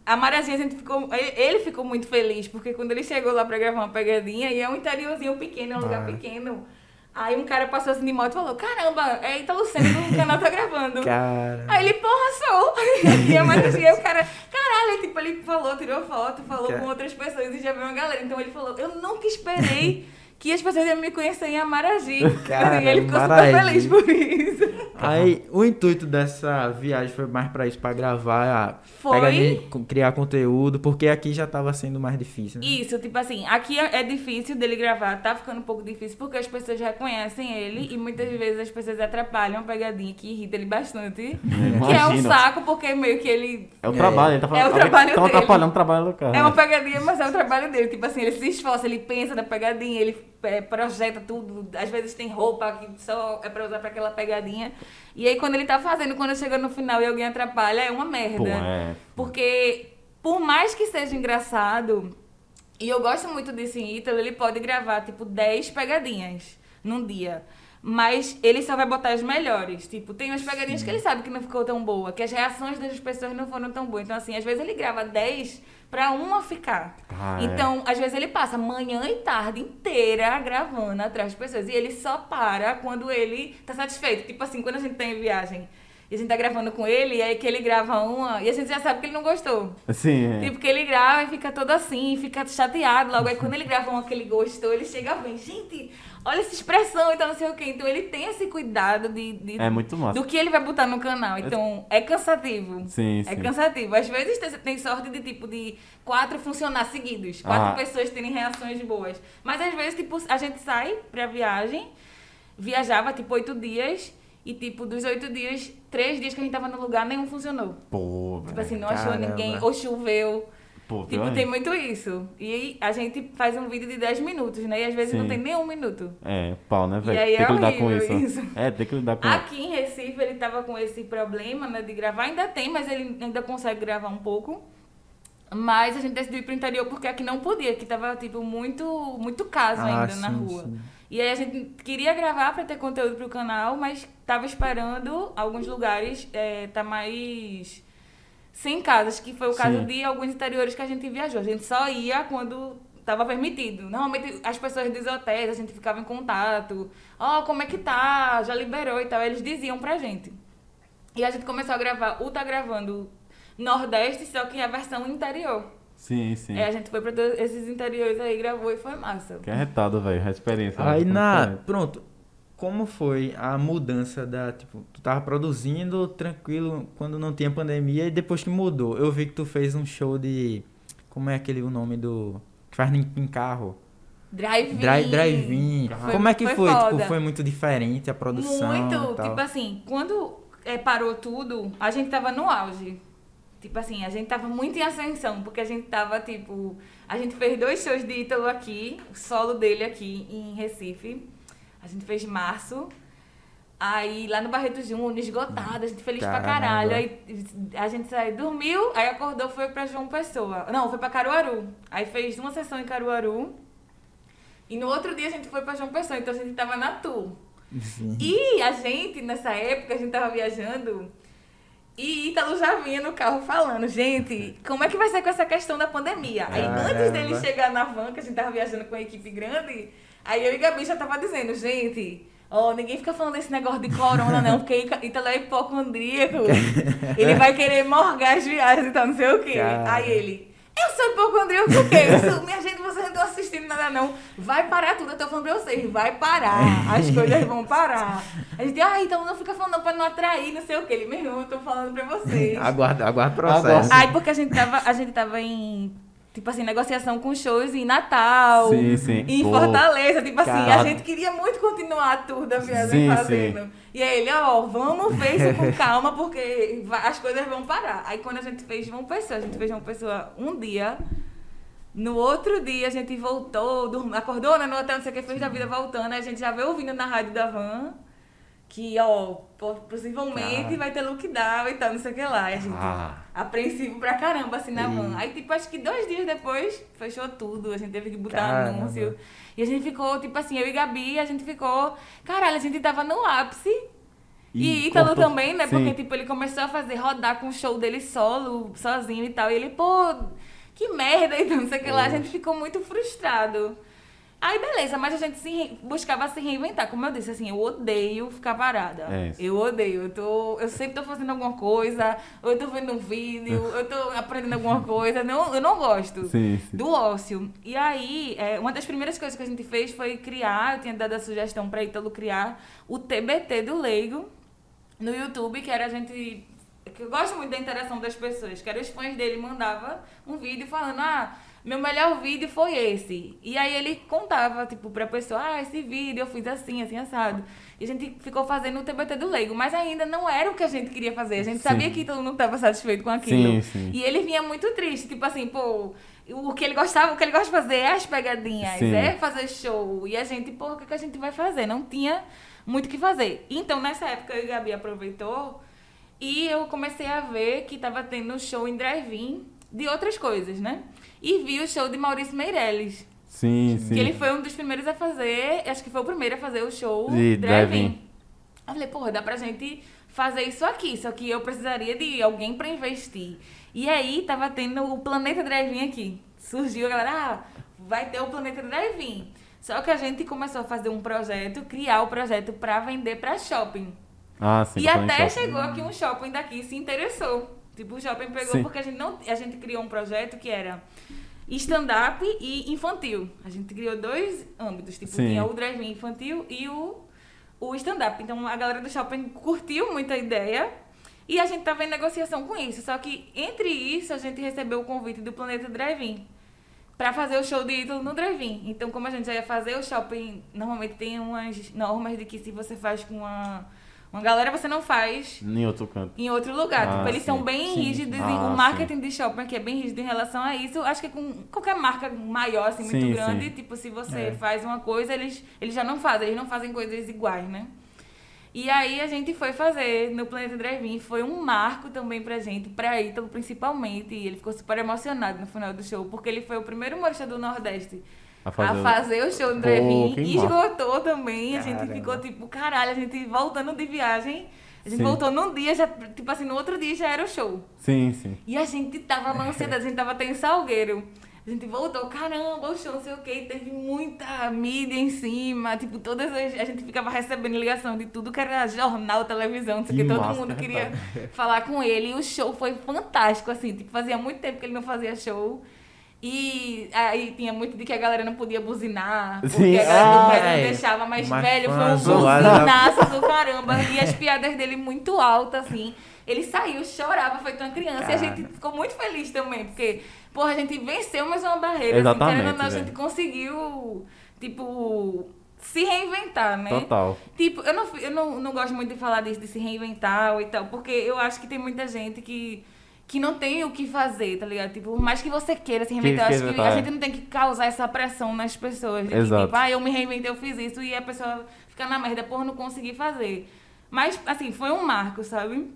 Amaragi, a gente ficou. ele- ficou muito feliz, porque quando ele chegou lá pra gravar uma pegadinha, e é um interiorzinho pequeno, é um lugar Ah. pequeno. Aí um cara passou assim de moto e falou: Caramba, é Italo Senna do canal tá gravando. Cara. Aí ele, porra, sou! E a Maragia, aí o cara, caralho, aí, tipo, ele falou, tirou foto, falou Cara. com outras pessoas e já viu uma galera. Então ele falou, eu nunca esperei que as pessoas iam me conhecer em Amaragi. Cara, e ele ficou Maraji. super feliz por isso. Aí, o intuito dessa viagem foi mais pra isso, pra gravar, Foi. co- criar conteúdo, porque aqui já tava sendo mais difícil. Né? Isso, tipo assim, aqui é é difícil dele gravar, tá ficando um pouco difícil porque as pessoas reconhecem ele e muitas vezes as pessoas atrapalham a pegadinha que irrita ele bastante. Que é um saco, porque meio que ele É o trabalho, ele tá falando. É o trabalho dele. atrapalhando o trabalho do cara. É uma pegadinha, mas é o trabalho dele. Tipo assim, ele se esforça, ele pensa na pegadinha, ele é, projeta tudo. Às vezes tem roupa que só é pra usar pra aquela pegadinha. E aí quando ele tá fazendo, quando chega no final e alguém atrapalha, é uma merda. Pô, é. Porque por mais que seja engraçado, e eu gosto muito disso em Ítalo, ele pode gravar, tipo, 10 pegadinhas num dia. Mas ele só vai botar as melhores. Tipo, tem umas pegadinhas que ele sabe que não ficou tão boa, que as reações das pessoas não foram tão boas. Então, assim, às vezes ele grava 10 pra uma ficar. Ah, é. então, às vezes ele passa manhã e tarde inteira gravando atrás das pessoas. E ele só para quando ele tá satisfeito. Tipo assim, quando a gente tá em viagem e a gente tá gravando com ele, e aí que ele grava uma, e a gente já sabe que ele não gostou. Sim, é. Tipo, que ele grava e fica todo assim, fica chateado logo. Aí quando ele grava uma que ele gostou, ele chega bem, gente, olha essa expressão e tal, não sei o quê. Então ele tem esse cuidado de, de- É muito massa. do que ele vai botar no canal. Então é cansativo. Sim, É sim. cansativo. Às vezes tem, tem sorte de tipo de quatro funcionar seguidos, quatro Ah. pessoas terem reações boas. Mas às vezes, tipo, a gente sai pra viagem, viajava tipo oito dias. E, tipo, dos oito dias, três dias que a gente tava no lugar, nenhum funcionou. Pô, Tipo assim, não achou Caramba. ninguém, ou choveu. Pô, Tipo, tem muito isso. E a gente faz um vídeo de 10 minutos, né? E às vezes Sim. não tem nem um minuto. É, pau, né, velho? Tem é que lidar com isso. isso. É, tem que lidar com Aqui em Recife ele tava com esse problema, né, de gravar. Ainda tem, mas ele ainda consegue gravar um pouco. Mas a gente decidiu ir pro interior porque aqui não podia, que tava, tipo, muito, muito caso Ah, ainda na sim, rua. sim. E aí a gente queria gravar pra ter conteúdo pro canal, mas tava esperando alguns lugares é, tá mais sem casas, que foi o caso Sim. de alguns interiores que a gente viajou. A gente só ia quando tava permitido. Normalmente as pessoas dos hotéis, a gente ficava em contato. Ó, como é que tá? Já liberou e tal. Eles diziam pra gente. E a gente começou a gravar. O tá gravando Nordeste, só que a versão interior. Sim, sim. É, a gente foi pra todos esses interiores aí, gravou e foi massa. Que é retado, velho. A experiência. Aí né? na. Diferente. Pronto. Como foi a mudança da. Tipo, tu tava produzindo tranquilo quando não tinha pandemia e depois que mudou? Eu vi que tu fez um show de. Como é aquele o nome do. Que faz em, carro? Drive-in. Drive- Drive-in. Como é que foi foi? Tipo, foi muito diferente a produção? Muito. Tipo assim, quando é, parou tudo, a gente tava no auge. Tipo assim, a gente tava muito em ascensão, porque a gente tava, tipo. A gente fez dois shows de Ítalo aqui, o solo dele aqui em Recife. A gente fez março. Aí lá no Barreto Júnior, esgotado, a gente feliz pra Caramba. caralho. Aí a gente saiu, dormiu, aí acordou, foi pra João Pessoa. Não, foi pra Caruaru. Aí fez uma sessão em Caruaru. E no outro dia a gente foi pra João Pessoa, então a gente tava na tour. Sim. E a gente, nessa época, a gente tava viajando e Ítalo já vinha no carro falando, gente, como é que vai ser com essa questão da pandemia? Aí Caramba. antes dele chegar na van, que a gente tava viajando com uma equipe grande, aí eu e Gabi já tava dizendo, gente, ó, ninguém fica falando desse negócio de corona não, porque Ítalo é hipocondríaco, ele vai querer morgar as viagens e tal, não sei o quê. Caramba. Aí ele... Eu sou hipocondríaco o quê? Eu sou- minha gente, vocês não estão assistindo nada não. Vai parar tudo, eu tô falando pra vocês. Vai parar. As coisas vão parar. A gente, ah, então não fica falando pra não atrair, não sei o quê. Ele, meu irmão, eu tô falando pra vocês. Aguarda, aguarda o processo. Aí porque a gente tava, a gente tava em, tipo assim, negociação com shows em Natal, Sim, sim. em Pô. Fortaleza, tipo assim, Cara. a gente queria muito continuar a tour da viagem Sim, fazendo. E aí ele, ó, vamos ver isso com calma, porque as coisas vão parar. Aí quando a gente fez João Pessoa, a gente fez João Pessoa um dia. No outro dia a gente voltou, dorm- acordou né, no hotel, não sei o que, fez da vida voltando. A gente já veio ouvindo na rádio da van que, ó, po- possivelmente Cara. vai ter lockdown e tal, não sei o que lá. E a gente Ah. apreensivo pra caramba, assim, na van. Aí, tipo, acho que dois dias depois, fechou tudo. A gente teve que botar Caramba. anúncio. E a gente ficou, tipo assim, eu e Gabi, a gente ficou... Caralho, a gente tava no ápice. E, Ítalo cortou- também, né? Porque, Sim. tipo, ele começou a fazer, rodar com o show dele solo, sozinho e tal. E ele, pô, que merda, então, não sei o que lá. A gente ficou muito frustrado. Aí, beleza, mas a gente se re- buscava se reinventar. Como eu disse, assim, eu odeio ficar parada. É. Eu odeio. Eu, tô, eu sempre tô fazendo alguma coisa, ou eu tô vendo um vídeo, eu tô aprendendo alguma coisa. Não, eu não gosto Sim, sim. do ócio. E aí, é, uma das primeiras coisas que a gente fez foi criar, eu tinha dado a sugestão para Ítalo criar o TBT do Leigo no YouTube, que era a gente. Que eu gosto muito da interação das pessoas, que era os fãs dele mandava um vídeo falando, ah, meu melhor vídeo foi esse. E aí ele contava, tipo, pra pessoa, ah, esse vídeo eu fiz assim, assim, assado. E a gente ficou fazendo o TBT do Leigo, mas ainda não era o que a gente queria fazer. A gente Sim. sabia que todo mundo estava satisfeito com aquilo. Sim, sim. E ele vinha muito triste, tipo assim, pô, O que ele gostava, o que ele gosta de fazer é as pegadinhas, Sim. é fazer show. E a gente, porra, o que, que a gente vai fazer? Não tinha muito o que fazer. Então, nessa época, eu e a Gabi aproveitou e eu comecei a ver que tava tendo show em drive-in de outras coisas, né? E vi o show de Maurício Meirelles. Sim, sim. Que ele foi um dos primeiros a fazer, acho que foi o primeiro a fazer o show De drive-in. Eu falei, porra, dá pra gente fazer isso aqui, só que eu precisaria de alguém pra investir. E aí tava tendo o Planeta Drive-In aqui. Surgiu a galera, ah, vai ter o Planeta Drive-In. Só que a gente começou a fazer um projeto, criar o projeto pra vender pra shopping. Ah, sim. e até chegou aqui um shopping daqui se interessou. Tipo, o shopping pegou Sim. porque a gente não, a gente criou um projeto que era stand-up e infantil. A gente criou dois âmbitos, tipo, Sim. tinha o drive-in infantil e o, o stand-up. Então a galera do shopping curtiu muito a ideia e a gente tava em negociação com isso. Só que entre isso a gente recebeu o convite do Planeta Drive-in para fazer o show de ídolo no drive-in. Então, como a gente já ia fazer o shopping, normalmente tem umas normas de que se você faz com uma, uma galera, você não faz Em outro canto. em outro lugar. Ah, tipo, eles sim. são bem Sim. rígidos. Ah, o marketing de shopping que é bem rígido em relação a isso. Acho que com qualquer marca maior, assim, muito Sim, grande, sim. tipo, se você É. faz uma coisa, eles, eles já não fazem. Eles não fazem coisas iguais, né? E aí a gente foi fazer no Planeta Drive-In. Foi um marco também pra gente, pra Ítalo principalmente. E ele ficou super emocionado no final do show, porque ele foi o primeiro humorista do Nordeste A a fazer, o- fazer o show drive-in. que E esgotou também. A gente Caramba. ficou tipo, caralho, a gente voltando de viagem. A gente Sim. voltou num dia, já, tipo assim, no outro dia já era o show. Sim, sim. E a gente tava na ansiedade, a gente tava até em Salgueiro. A gente voltou, caramba, o show, não sei o que, teve muita mídia em cima, tipo, todas as, a gente ficava recebendo ligação de tudo que era jornal, televisão, não sei o Que todo mundo queria falar com ele. E o show foi fantástico, assim, tipo, fazia muito tempo que ele não fazia show. E aí tinha muito de que a galera não podia buzinar, porque Sim, a galera do prédio não deixava, mas, Mas velho, foi foi um buzinaço do caramba. E as piadas dele muito altas, assim. Ele saiu, chorava, feito uma criança. E a gente Cara. ficou muito feliz também, porque, porra, a gente venceu mais uma barreira. Exatamente, Assim, querendo ou não, a gente conseguiu, tipo, se reinventar, né? Total. Tipo, eu, não, eu não, não gosto muito de falar disso, de se reinventar e tal, porque eu acho que tem muita gente que, que não tem o que fazer, tá ligado? Tipo, por mais que você queira se reinventar, Que- eu acho que que- a gente não tem que causar essa pressão nas pessoas. De que, Exato. tipo, ah, eu me reinventei, eu fiz isso, e a pessoa fica na merda por não conseguir fazer. Mas, assim, foi um marco, sabe?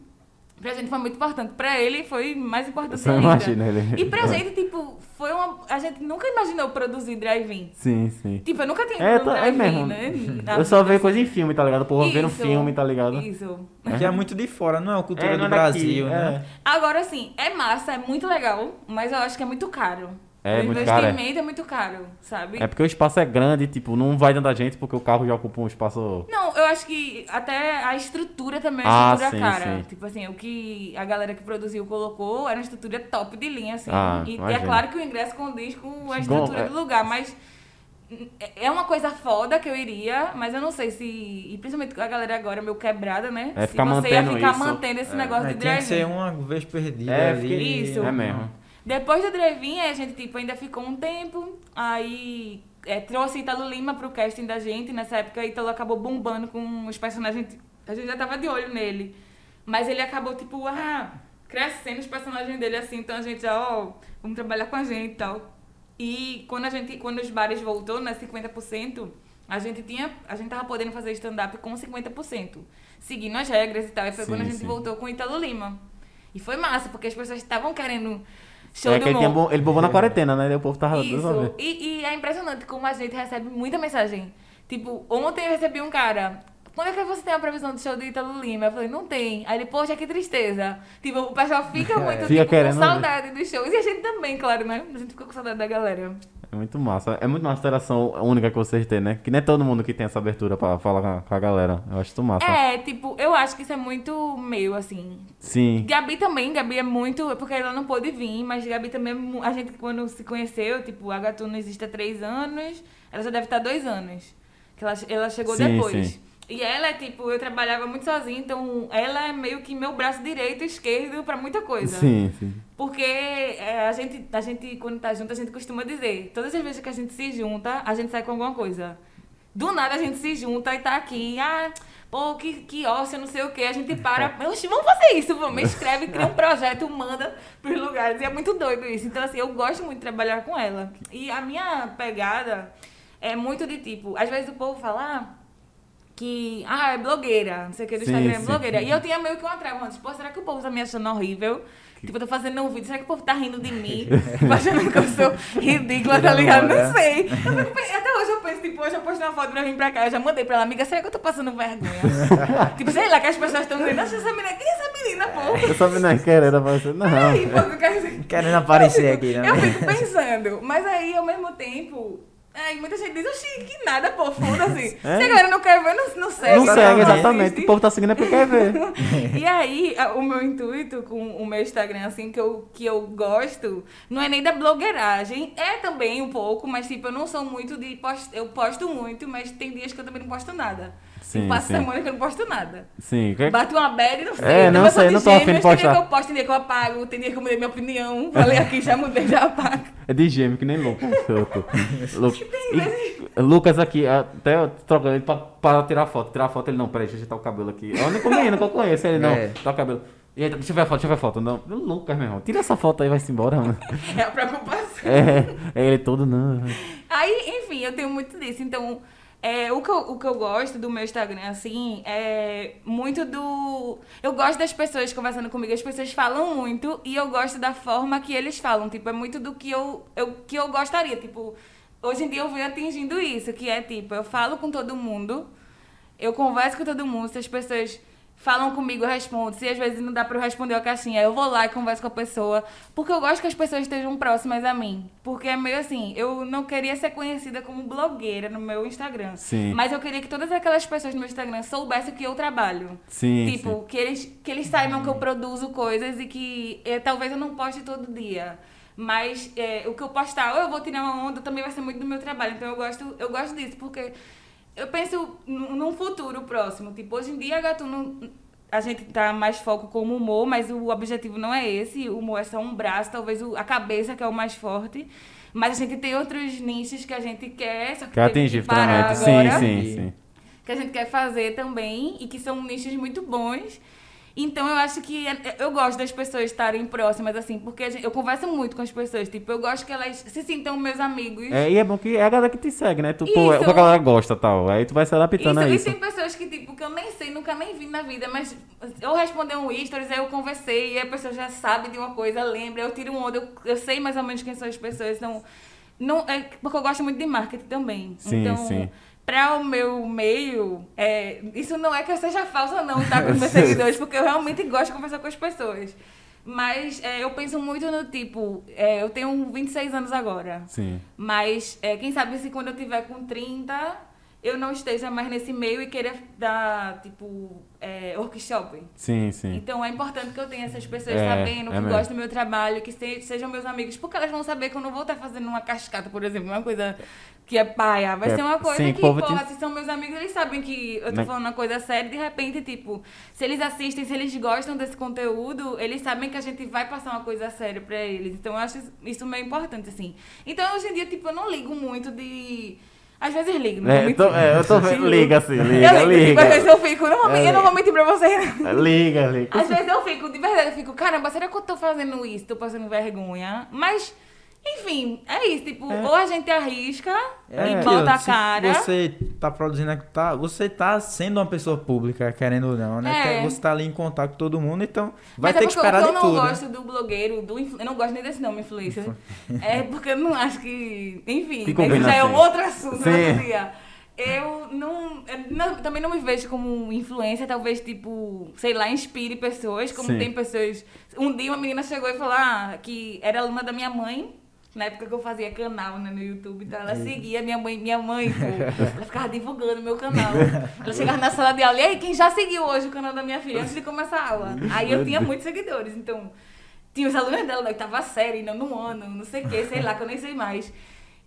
Pra gente foi muito importante. Pra ele foi mais importante Você ainda. imagina ele. E pra gente, tipo, foi uma... A gente nunca imaginou produzir drive-in. Sim, sim. Tipo, eu nunca tinha É, ido tá- no é drive-in, mesmo. né? Eu só vejo coisa em filme, tá ligado? Porra, vendo filme, tá ligado? Isso. Que é muito de fora, não é uma cultura É, do é Brasil, é. né? Agora, assim, é massa, é muito legal, mas eu acho que é muito caro. É, o muito caro, é. investimento é. muito caro, sabe? É porque o espaço é grande, tipo, não vai tanta gente porque o carro já ocupa um espaço. Não, eu acho que até a estrutura também é Ah, uma estrutura sim, cara. sim. Tipo assim, o que a galera que produziu colocou era uma estrutura top de linha, assim. Ah, e, e é claro que o ingresso condiz com a Bom, estrutura é- do lugar, mas é uma coisa foda que eu iria, mas eu não sei se. E principalmente a galera agora meio quebrada, né? É, se ficar você ia mantendo ficar isso. mantendo esse É. negócio Mas de tinha que drive-in. ser uma vez perdida É, ali. fiquei- Isso. É mesmo. Depois do drive-in, a gente tipo, ainda ficou um tempo, aí é, trouxe Italo Lima pro casting da gente. Nessa época, Italo acabou bombando com os personagens. A gente já tava de olho nele. Mas ele acabou, tipo, ah, crescendo os personagens dele assim. Então a gente já, ó, vamos trabalhar com a gente e tal. E quando a gente, quando os bares voltou, né, 50%, a gente tinha, a gente tava podendo fazer stand-up com 50%, seguindo as regras e tal. E foi Sim, quando a gente sim. voltou com o Italo Lima. E foi massa, porque as pessoas estavam querendo show é que ele, bom- ele bombou na quarentena, né? E o povo tava Isso. E, e é impressionante como a gente recebe muita mensagem. Tipo, ontem eu recebi um cara. Quando é que você tem a previsão do show do Italo Lima? Eu falei, não tem. Aí ele, poxa, que tristeza. Tipo, o pessoal fica muito Fica tipo, com ver. saudade dos shows. E a gente também, claro, né? A gente ficou com saudade da galera. É muito massa. É muito massa a interação única que vocês têm, né? Que não é todo mundo que tem essa abertura pra falar com a, galera. Eu acho isso massa. É, tipo, eu acho que isso é muito meu, assim. Sim. Gabi também, Gabi é muito. Porque ela não pôde vir, mas Gabi também. é A gente, quando se conheceu, tipo, a Gatuno existe há três anos, ela já deve estar há dois anos. Que ela, ela chegou Sim, depois. sim. E ela é tipo, eu trabalhava muito sozinha, então ela é meio que meu braço direito e esquerdo pra muita coisa. Sim, sim. Porque é, a, gente, a gente, quando tá junto, a gente costuma dizer, todas as vezes que a gente se junta, a gente sai com alguma coisa. Do nada a gente se junta e tá aqui, ah, pô, que, que ócio, não sei o quê. A gente para, oxe, vamos fazer isso, vamos, escreve, cria um projeto, manda pros lugares. E é muito doido isso. Então, assim, eu gosto muito de trabalhar com ela. E a minha pegada é muito de tipo, às vezes o povo fala, ah, que, ah, é blogueira, não sei o que, do Sim, Instagram é sim. blogueira. E eu tinha meio que uma trava antes, pô, será que o povo tá me achando horrível? Tipo, eu tô fazendo um vídeo, será que o povo tá rindo de mim? Tipo, achando que eu sou ridícula, tá ligado? Não sei. Eu Até hoje eu penso, tipo, hoje eu postei uma foto pra vir pra cá, eu já mandei pra ela, amiga, será que eu tô passando vergonha? tipo, sei lá, que as pessoas estão dizendo, nossa, essa menina, quem é essa menina, pô? Eu só vi na querendo aparecer. Não. Aí, pô, eu quero- Querendo aparecer aqui, né? eu fico pensando, mas aí ao mesmo tempo. Aí muita gente diz, oxi, que nada, pô, foda-se. Se É. a galera não quer ver, não, não segue. Não segue, Exatamente. O povo tá seguindo é porque quer ver. E aí, o meu intuito com o meu Instagram, assim, que eu, que eu gosto, não é nem da blogueiragem, é também um pouco, mas tipo, eu não sou muito de post... Eu posto muito, mas tem dias que eu também não posto nada. Sim, Sim, Passa sim. semana que eu não posto nada. Sim. Que... Bate uma bad e não sei. É, não sei, sou não de tô afim de gêmeos, Tem dia postar. que eu posto, tem dia que eu apago, tem dia que eu mudei minha opinião. Falei aqui, já mudei, já apago. É de gêmeo, que nem tô- Lu- E- Lucas aqui, até eu troco ele pra, pra tirar foto. Tirar foto, ele não, peraí, deixa eu ajeitar o cabelo aqui. É o único menino que eu conheço, ele não. É. Tá o cabelo. E aí, deixa eu ver a foto, deixa eu ver a foto. Não, Lucas, meu irmão, tira essa foto aí, vai-se embora, mano. É a preocupação. É, é ele todo, não. Aí, enfim, eu tenho muito disso. Então, é, o, que eu, o que eu gosto do meu Instagram, assim, é muito do. Eu gosto das pessoas conversando comigo, as pessoas falam muito e eu gosto da forma que eles falam. Tipo, é muito do que eu, eu, que eu gostaria. Tipo, hoje em dia eu venho atingindo isso, que é tipo, eu falo com todo mundo, eu converso com todo mundo, se as pessoas. Falam comigo, eu respondo. Se às vezes não dá pra eu responder a caixinha, eu vou lá e converso com a pessoa. Porque eu gosto que as pessoas estejam próximas a mim. Porque é meio assim, eu não queria ser conhecida como blogueira no meu Instagram. Sim. Mas eu queria que todas aquelas pessoas no meu Instagram soubessem que eu trabalho. Sim, Tipo, sim. Que, eles, que eles saibam que eu produzo coisas e que eh, talvez eu não poste todo dia. Mas eh, o que eu postar, ou eu vou tirar uma onda, também vai ser muito do meu trabalho. Então eu gosto, eu gosto disso, porque eu penso num futuro próximo. Tipo, hoje em dia, Gatuno, a gente tá mais foco como humor, mas o objetivo não é esse. O humor é só um braço, talvez a cabeça que é o mais forte. Mas a gente tem outros nichos que a gente quer, só que atingir que parar. Sim, agora sim, sim. que a gente quer fazer também e que são nichos muito bons. Então eu acho que é- eu gosto das pessoas estarem próximas, assim, porque gente- eu converso muito com as pessoas. Tipo, eu gosto que elas se sintam meus amigos. É, e é bom que é a galera que te segue, né? Tu, pô, é o Isso. que a galera gosta tal. Aí tu vai se adaptando a Isso, e isso. tem pessoas que, tipo, que eu nem sei, nunca nem vi na vida, mas eu responder um stories, aí eu conversei, e a pessoa já sabe de uma coisa, lembra, eu tiro um onda, eu, eu sei mais ou menos quem são as pessoas, então. Não, é porque eu gosto muito de marketing também. Sim, então, sim. Pra o meu meio, é, isso não é que eu seja falsa, não, tá? Com meus seguidores, porque eu realmente gosto de conversar com as pessoas. Mas é, eu penso muito no tipo, é, eu tenho 26 anos agora. Sim. Mas é, quem sabe se quando eu tiver com 30, eu não esteja mais nesse meio e queira dar, tipo, é, workshop. Sim, sim. Então é importante que eu tenha essas pessoas É, sabendo é que mesmo. gostam do meu trabalho, que se- sejam meus amigos, porque elas vão saber que eu não vou estar fazendo uma cascata, por exemplo, uma coisa que é paia. Vai É, ser uma coisa sim, que, porra, te- se são meus amigos, eles sabem que eu tô Né? falando uma coisa séria, de repente, tipo, se eles assistem, se eles gostam desse conteúdo, eles sabem que a gente vai passar uma coisa séria pra eles. Então eu acho isso meio importante, assim. Então hoje em dia, tipo, eu não ligo muito de. Às vezes ligo, não É, eu tô, é, eu tô vendo. Liga assim, eu liga, ligo, tipo, liga. às vezes eu fico, não É, eu não vou mentir pra vocês, não. Liga, liga. Às vezes eu fico, de verdade, eu fico, caramba, será que eu tô fazendo isso? Tô passando vergonha? Mas, enfim, é isso, tipo, É. ou a gente arrisca É, e aquilo, bota a cara. Você tá produzindo, tá, você tá sendo uma pessoa pública, querendo ou não, né? É. Você tá ali em contato com todo mundo, então vai Mas é ter que esperar de que eu tudo. não né? gosto do blogueiro, do influ... eu não gosto nem desse nome, influencer. é porque eu não acho que. Enfim, Que né, isso já é um assim. outro assunto Sim. dia. Eu não, eu não- Também não me vejo como influência, talvez, tipo, sei lá, inspire pessoas, como Sim. tem pessoas. Um dia uma menina chegou e falou ah, que era aluna da minha mãe. Na época que eu fazia canal né, no YouTube, então ela seguia minha mãe, minha mãe, pô, ela ficava divulgando meu canal. Ela chegava na sala de aula, e aí, quem já seguiu hoje o canal da minha filha antes de começar a aula? Aí eu tinha muitos seguidores, então tinha os alunos dela da oitava série, nono ano, não sei o que, sei lá, que eu nem sei mais.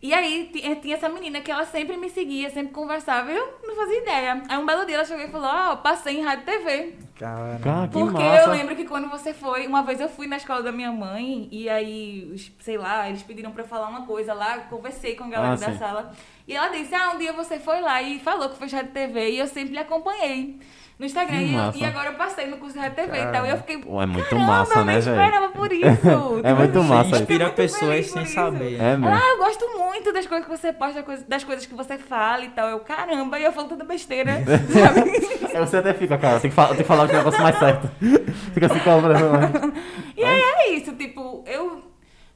E aí ti- tinha essa menina que ela sempre me seguia, sempre conversava, e eu não fazia ideia. Aí um belo dia ela chegou e falou, ó, passei em rádio e TV. Cara, Cara, que Porque massa. eu lembro que quando você foi, uma vez eu fui na escola da minha mãe, e aí, sei lá, eles pediram pra eu falar uma coisa lá, conversei com a galera Ah, da sim. sala. E ela disse, ah, um dia você foi lá e falou que foi Rádio TV. E eu sempre lhe acompanhei no Instagram. E, eu- e agora eu passei no curso de Rádio TV e tal. E eu fiquei, Pô, é muito caramba, massa, eu né, não velho? esperava por isso. É muito Tipo, massa eu Inspira pessoas sem saber. É mesmo. Ah, eu gosto muito das coisas que você posta, das coisas- que você fala e tal. Eu, caramba, e eu falo tanta besteira, sabe? Aí você até fica, cara, tem que, tem que falar os negócios mais certos. Fica assim cobrando. E aí é isso, tipo, eu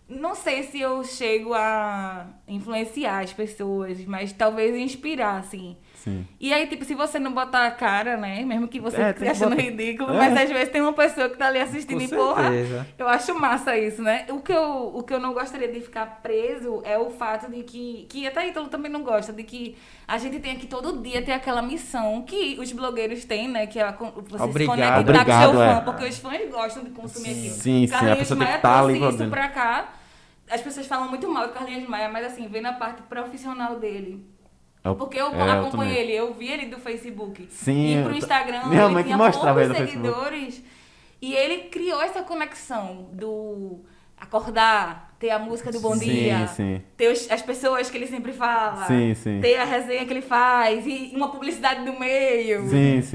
não sei se eu chego a influenciar as pessoas, mas talvez inspirar, assim. Sim. E aí, tipo, se você não botar a cara, né? Mesmo que você É, achando botar- ridículo, É. mas às vezes tem uma pessoa que tá ali assistindo Com e, porra, certeza. eu acho massa isso, né? O que eu, o que eu não gostaria de ficar preso é o fato de que, que até Ítalo também não gosta, de que a gente tem que todo dia ter aquela missão que os blogueiros têm, né? Que é você Obrigado. se conectar Obrigado, com seu fã, é. porque os fãs gostam de consumir aquilo. Sim, sim, a pessoa tem que tá ali isso pra cá. As pessoas falam muito mal do Carlinhos Maia, mas assim, vem na parte profissional dele. Eu- Porque eu é, eu acompanho também. ele, eu vi ele do Facebook. Sim, E pro eu- Instagram, minha ele mãe que tinha mostrava poucos ele no Facebook. seguidores. E ele criou essa conexão do acordar, ter a música do Bom Sim, Dia, sim. ter os- as pessoas que ele sempre fala, Sim, ter a resenha que ele faz, e uma publicidade do meio,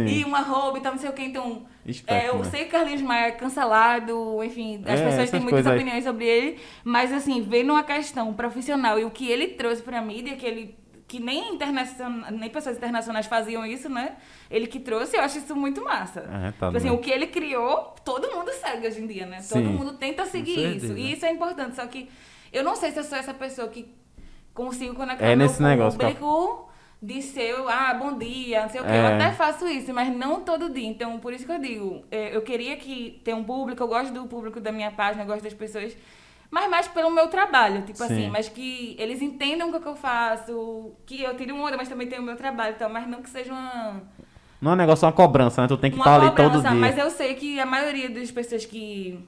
e uma roupa e tal, não sei o que. Então, Esperto, é, eu né? sei que Carlinhos Maia é cancelado, enfim, as É, pessoas têm muitas coisas aí. opiniões sobre ele, mas assim, vendo uma questão profissional e o que ele trouxe pra mídia, que ele que nem, internaciona, nem pessoas internacionais faziam isso, né? Ele que trouxe, eu acho isso muito massa. É, tá Tipo assim, o que ele criou, todo mundo segue hoje em dia, né? Todo Sim. mundo tenta seguir isso. E isso é importante. Só que eu não sei se eu sou essa pessoa que consigo conectar É meu nesse negócio, público de ser, ah, bom dia, não sei o quê. Eu É. até faço isso, mas não todo dia. Então, por isso que eu digo, é, eu queria que ter um público, eu gosto do público da minha página, eu gosto das pessoas, mas mais pelo meu trabalho, tipo Sim. assim, mas que eles entendam o que eu faço, que eu tiro onda, mas também tenho o meu trabalho, então, mas não que seja uma Não é um negócio, é uma cobrança, né? Tu tem que estar ali todo dia. Mas eu sei que a maioria das pessoas que,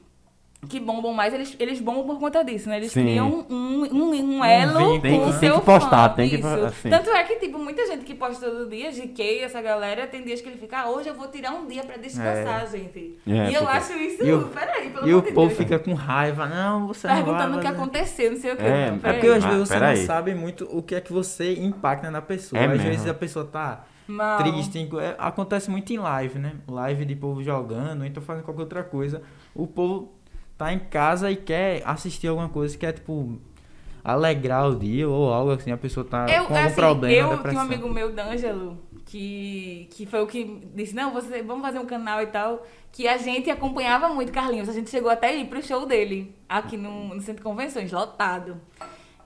que bombam mais, eles, eles bombam por conta disso, né? Eles Sim. criam um, um, um elo Tem com que- o tem seu que postar, fã, tem que- assim. Tanto é que, tipo, muita gente que posta todo dia, GK, essa galera, tem dias que ele fica, ah, hoje eu vou tirar um dia pra descansar, gente. É, e eu porque- acho isso, E o- peraí, pelo E o povo Deus. fica com raiva. Não, você não vai Perguntando o que aconteceu, não sei o que. É, é É porque às Ah, vezes você peraí. não sabe muito o que é que você impacta na pessoa. É às mesmo. vezes a pessoa tá Mal. triste. é, Acontece muito em live, né? Live de povo jogando, ou então fazendo qualquer outra coisa. O povo tá em casa e quer assistir alguma coisa, quer, tipo, alegrar o dia ou algo assim. A pessoa tá Eu, com algum assim, problema, eu tinha um amigo meu, D'Angelo, que, que foi o que disse, não, você, vamos fazer um canal e tal, que a gente acompanhava muito Carlinhos. A gente chegou até ir pro show dele, aqui no, no Centro de Convenções, lotado.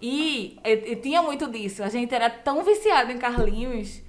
E eu, eu tinha muito disso. A gente era tão viciado em Carlinhos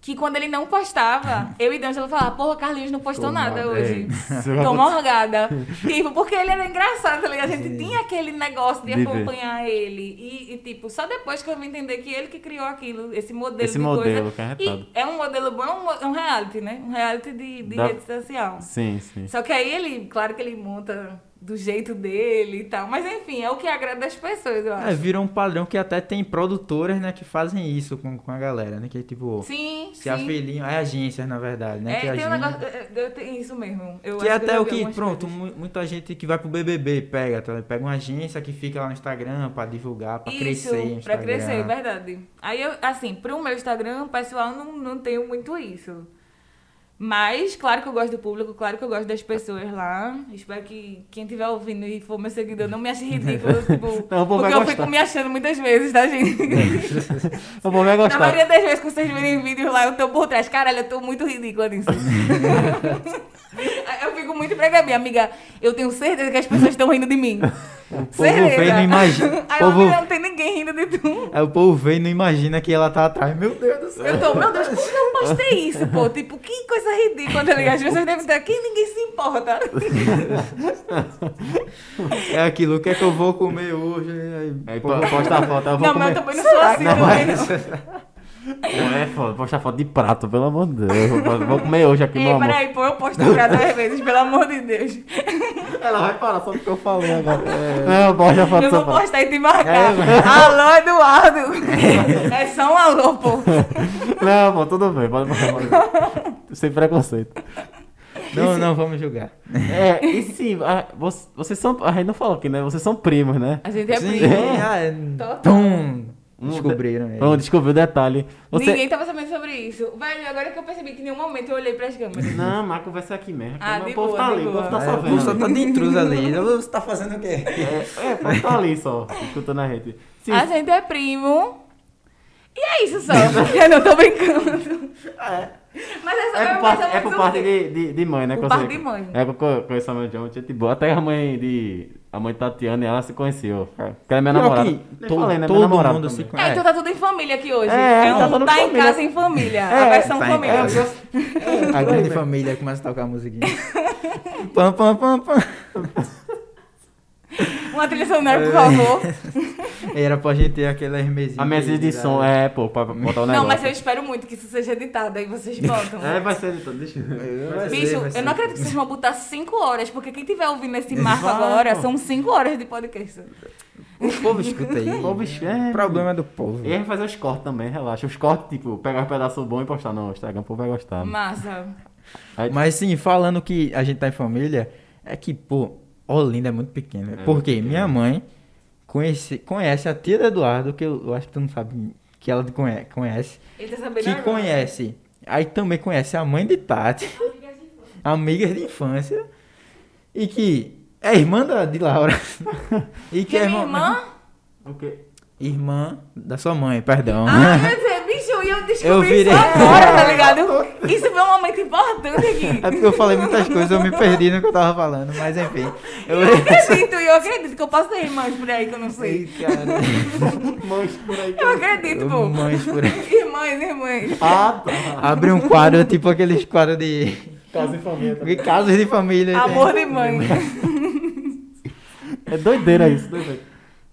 que quando ele não postava, eu e D'Angelo falava, porra, Carlinhos não postou nada hoje. é. Tô morgada. tipo, porque ele era engraçado, tá ligado? A gente tinha aquele negócio de De ver. acompanhar ele. E, e, tipo, só depois que eu vim entender que ele que criou aquilo, esse modelo Esse de modelo coisa. que é retado. E é um modelo bom, é um, é um reality, né? Um reality de, de Da- rede social. Sim, sim. Só que aí ele, claro que ele monta do jeito dele e tal. Mas enfim, é o que agrada as pessoas, eu acho. É, virou um padrão que até tem produtoras, né, que fazem isso com, com a galera, né? Que tipo, Sim, se sim. afiliam. É agências, na verdade, né? É, que tem um agem- negócio. é, é, Tem isso mesmo. Eu Que é acho até eu o que, pronto, coisas. mu- muita gente que vai pro BBB pega, tá? Pega uma agência que fica lá no Instagram pra divulgar, pra Isso, crescer no pra Instagram. crescer, verdade. Aí eu, assim, pro meu Instagram, pessoal, não, não tenho muito isso. Mas, claro que eu gosto do público, claro que eu gosto das pessoas lá. Espero que quem estiver ouvindo e for meu seguidor não me ache ridículo, tipo, Não, porque eu gostar. fico me achando muitas vezes, tá, gente? O povo vai Na gostar. maioria das vezes que vocês verem vídeos lá, eu tô por trás. Caralho, eu tô muito ridícula nisso. Eu fico muito pra Gabi, amiga. Eu tenho certeza que as pessoas estão rindo de mim. O povo e não imagina. Aí povo, não tem ninguém rindo de tu. é, o povo vê e não imagina que ela tá atrás. Meu Deus do céu. Eu tô, meu Deus, por que eu postei isso, pô? Tipo, que coisa ridícula, tá ligado? As pessoas devem estar aqui e ninguém se importa. É aquilo, o que é que eu vou comer hoje? Aí, Aí posta a foto, eu vou Não, mas comer. eu também não sou assim Não, também, mas- não. Não é foda, postar foto de prato, pelo amor de Deus. Vou- comer hoje aqui, meu Ei, amor. peraí, pô, eu posto pra duas vezes, pelo amor de Deus. Ela vai parar só porque eu falei agora. Não, posta a foto Eu vou prato. postar e te marcar. É, Alô, Eduardo. É só um alô, pô. Não, pô, tudo bem, pode postar. Sem preconceito. Não, não, vamos julgar. É, e sim, a- vocês, são. A gente não falou aqui, né? Vocês são primos, né? A gente é Sim, primo. é, Total. tum. Um Descobriram. Vamos descobrir o detalhe. Você... Ninguém tava sabendo sobre isso. Velho, agora que eu percebi que em nenhum momento eu olhei pras câmeras. Não, mas a conversa é aqui mesmo. Ah, o de povo boa, tá de ali, o boa. povo tá É, só o povo só vendo. tá de intruso ali. Você tá fazendo o quê? É, é, o povo tá ali só, escutando a gente. Sim, A gente é primo. E é isso só. eu não tô brincando. é, Mas essa é por parte, é por parte de, de, de mãe, né? Por parte de mãe. É, eu conheço a mãe de gente boa. Até a mãe de... A mãe Tatiana, ela se conheceu. Que ela é minha Pior namorada. que todo- falei, né? todo Minha namorada mundo também. se É, então tá tudo em família aqui hoje. É, É, um tá tudo tá, em família. casa em família. É, a versão tá em família. casa. A grande família começa a tocar a musiquinha. pam, pam, pam, pam. Uma trilha sonora, por favor. Era pra gente ter aquela hermesinha. A mesa de som, é, pô, pra botar o negócio. Não, mas eu espero muito que isso seja editado, aí vocês botam. É, vai ser editado, deixa eu Vai ser, Bicho, ser. eu não acredito que vocês vão botar 5 horas, porque quem tiver ouvindo esse marco Vai, agora, pô. são 5 horas de podcast. O povo escuta aí. O povo é, O problema é do povo. E fazer os cortes também, relaxa. Os cortes, tipo, pegar os pedaços bons e postar no Instagram, o povo vai gostar. Massa. Aí- Mas sim, falando que a gente tá em família, é que, pô, Olinda é muito pequena. É Por muito quê? pequeno. Minha mãe conhece, conhece a tia do Eduardo, que eu, eu acho que tu não sabe que ela conhe- conhece. Ele tá sabendo Que agora. conhece. Aí também conhece a mãe de Tati, amigas de infância. E que é irmã da, de Laura. e Que é minha irmã? O quê? Irmã da sua mãe, perdão. Ah, e eu descobri Eu virei- isso agora, tá ligado? Isso foi um momento importante aqui. É porque eu falei muitas coisas, eu me perdi no que eu tava falando, mas enfim. Eu... Eu acredito, eu acredito que eu posso ter irmãs por aí que eu não sei. Ei, cara. Mães por aí. Eu acredito, pô. Mães por aí. Irmãs, irmãs. Ah, tá. Abre um quadro, tipo aqueles quadros de. Casa e família. de Casos de família. Amor tem. de mãe. É doideira isso, doideira.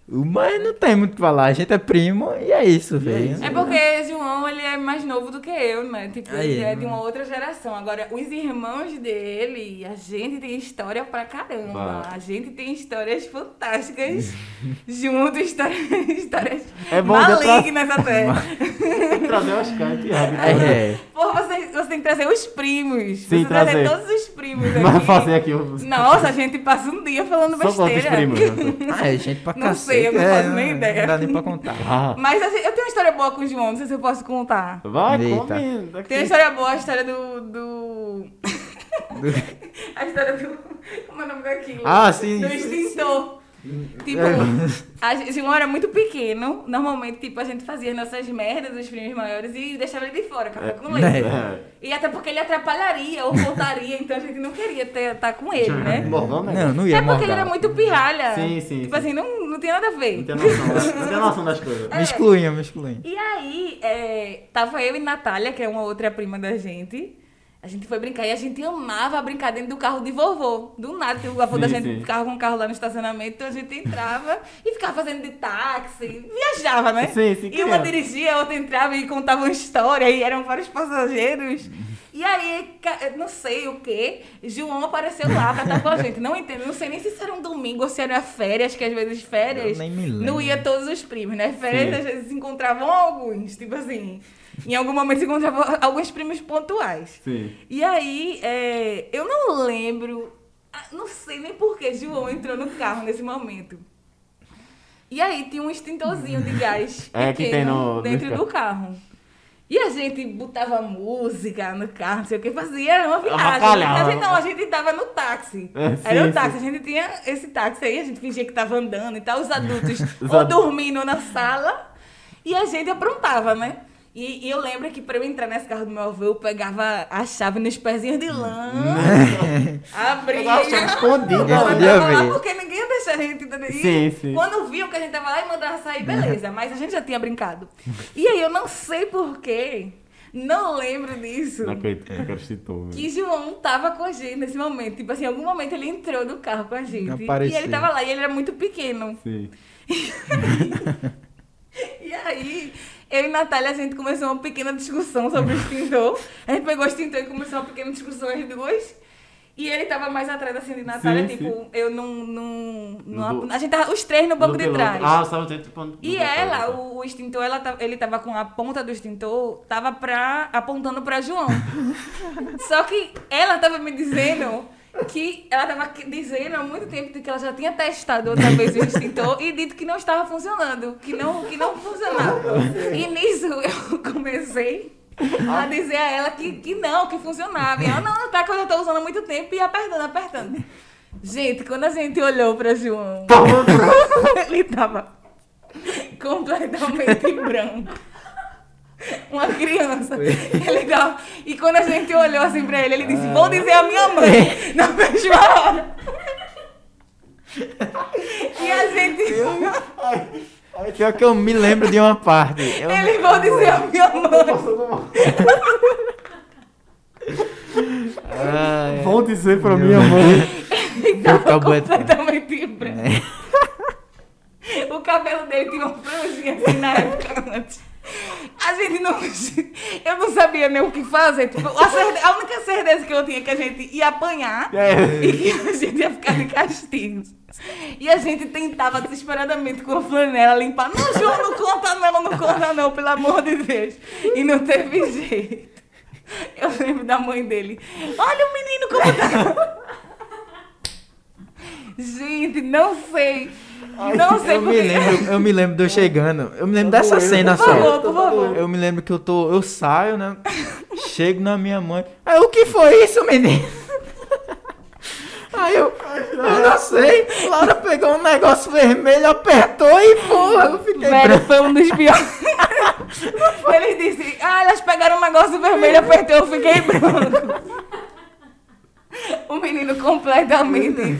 Mas não tem muito o que falar, a gente é primo e é isso, velho. isso. É porque João, ele é mais novo do que eu, né? Tipo, Aí, ele é de né? uma outra geração. Agora, os irmãos dele, a gente tem história pra caramba. Bah. A gente tem histórias fantásticas juntos, histórias, histórias É bom de malignas até. Tem que trazer o Oscar e Thiago. É, Pô, você, você tem que trazer os primos. Sim, você trazer. trazer. todos os primos aqui. Mas fazer aqui. Nossa, a gente passa um dia falando Só besteira. primos? né? Ah, é gente pra Não cacete. Sei, eu não é, faço nem ideia. Não dá nem pra contar. Ah, Mas assim, eu tenho uma história boa com o João, não sei se eu posso contar. vai, Eita. come. daqui. Tem uma história boa, a história do. do... a história do. Como é o nome daquilo? Ah, sim. Do extintor. Tipo, É. a gente- João era muito pequeno. Normalmente, tipo, a gente fazia as nossas merdas, os primos maiores, e deixava ele de fora, café com leite. É. E até porque ele atrapalharia ou voltaria, então a gente não queria estar com ele, né? Morgão, né? Não, não ia É porque ele era muito pirralha. Sim, sim, Tipo sim. assim, não, não tinha nada a ver. Não tem noção, não tem noção das coisas. Me excluinha, me excluinha. E aí, é, tava eu e Natália, que é uma outra prima da gente. A gente foi brincar e a gente amava brincar dentro do carro de vovô. Do nada, que o avô da Sim, gente sim. ficava com o carro lá no estacionamento, então a gente entrava e ficava fazendo de táxi. Viajava, né? Sim, sim, E uma dirigia, a outra entrava e contava uma história, e eram vários passageiros. E aí, não sei o que, João apareceu lá pra estar com a gente. Não entendo, não sei nem se isso era um domingo ou se era férias, que às vezes férias não ia todos os primos, né? Férias Sim. às vezes se encontravam alguns, tipo assim. Em algum momento se encontravam alguns primos pontuais. Sim. E aí, é, eu não lembro, ah, não sei nem por que João entrou no carro nesse momento. E aí tinha um extintorzinho de gás É, que tem no- dentro no do carro. E a gente botava música no carro, não sei o que, fazia uma viagem. A gente, não, a gente tava no táxi. É, sim, Era o sim. táxi, a gente tinha esse táxi aí, a gente fingia que tava andando e tal, os adultos Os ou adu- dormindo na sala e a gente aprontava, né? E, e eu lembro que pra eu entrar nesse carro do meu avô, eu pegava a chave nos pezinhos de lã, abria. Pegava a chave escondida. Não, eu lá. Porque ninguém ia deixar a gente. entendeu? Sim, sim. Quando viam que a gente tava lá e mandava sair, beleza. Mas a gente já tinha brincado. E aí eu não sei porquê, não lembro disso. Não acredito, não acreditou. velho. Que João tava com a gente nesse momento. Tipo assim, em algum momento ele entrou no carro com a gente. Apareceu. E ele tava lá e ele era muito pequeno. Sim. E aí, eu e Natália, a gente começou uma pequena discussão sobre o extintor. A gente pegou o extintor e começou uma pequena discussão as duas. E ele tava mais atrás assim de Natália, Sim, tipo, eu não. não, não a gente tava os três no banco de trás. Ah, só você tipo. no- E ela, o, o extintor, ela ele tava com a ponta do extintor, tava pra, apontando pra João. Só que ela tava me dizendo que ela tava que- dizendo há muito tempo que ela já tinha testado outra vez o extintor e dito que não estava funcionando, que não, que não funcionava. E nisso eu comecei a dizer a ela que, que não, que funcionava. E ela, não, tá, que eu já tô usando há muito tempo e apertando, apertando. Gente, quando a gente olhou pra João, ele tava completamente branco. Uma criança. Ele tava... E quando a gente olhou assim pra ele, ele disse, vou dizer a minha mãe na mesma hora. E a gente... Pior que eu me lembro de uma parte. Eu, Ele vou dizer a minha mãe. Ai, Vou dizer pra minha mãe. Ele tava Acabou de- completamente branco. O cabelo dele tinha uma franjinha assim na época antes. A gente não. Eu não sabia nem o que fazer. Tipo, a, a única certeza que eu tinha é que a gente ia apanhar É. e que a gente ia ficar de castigo. E a gente tentava desesperadamente com a flanela limpar. Não, João, não conta não, não conta não, pelo amor de Deus. E não teve jeito. Eu lembro da mãe dele. Olha o menino como tá. Gente, não sei. Não sei eu me porque- lembro, eu me lembro de eu chegando. Eu me lembro dessa doendo, cena Por só. favor, por favor. Eu me lembro que eu tô. Eu saio, né? Chego na minha mãe. Aí, o que foi isso, menino? Aí eu. Eu não sei. Laura pegou um negócio vermelho, apertou e porra, eu fiquei Velho, foi um dos piores. Ele disse, ah, elas pegaram um negócio vermelho, apertou, eu fiquei branco. O menino completamente.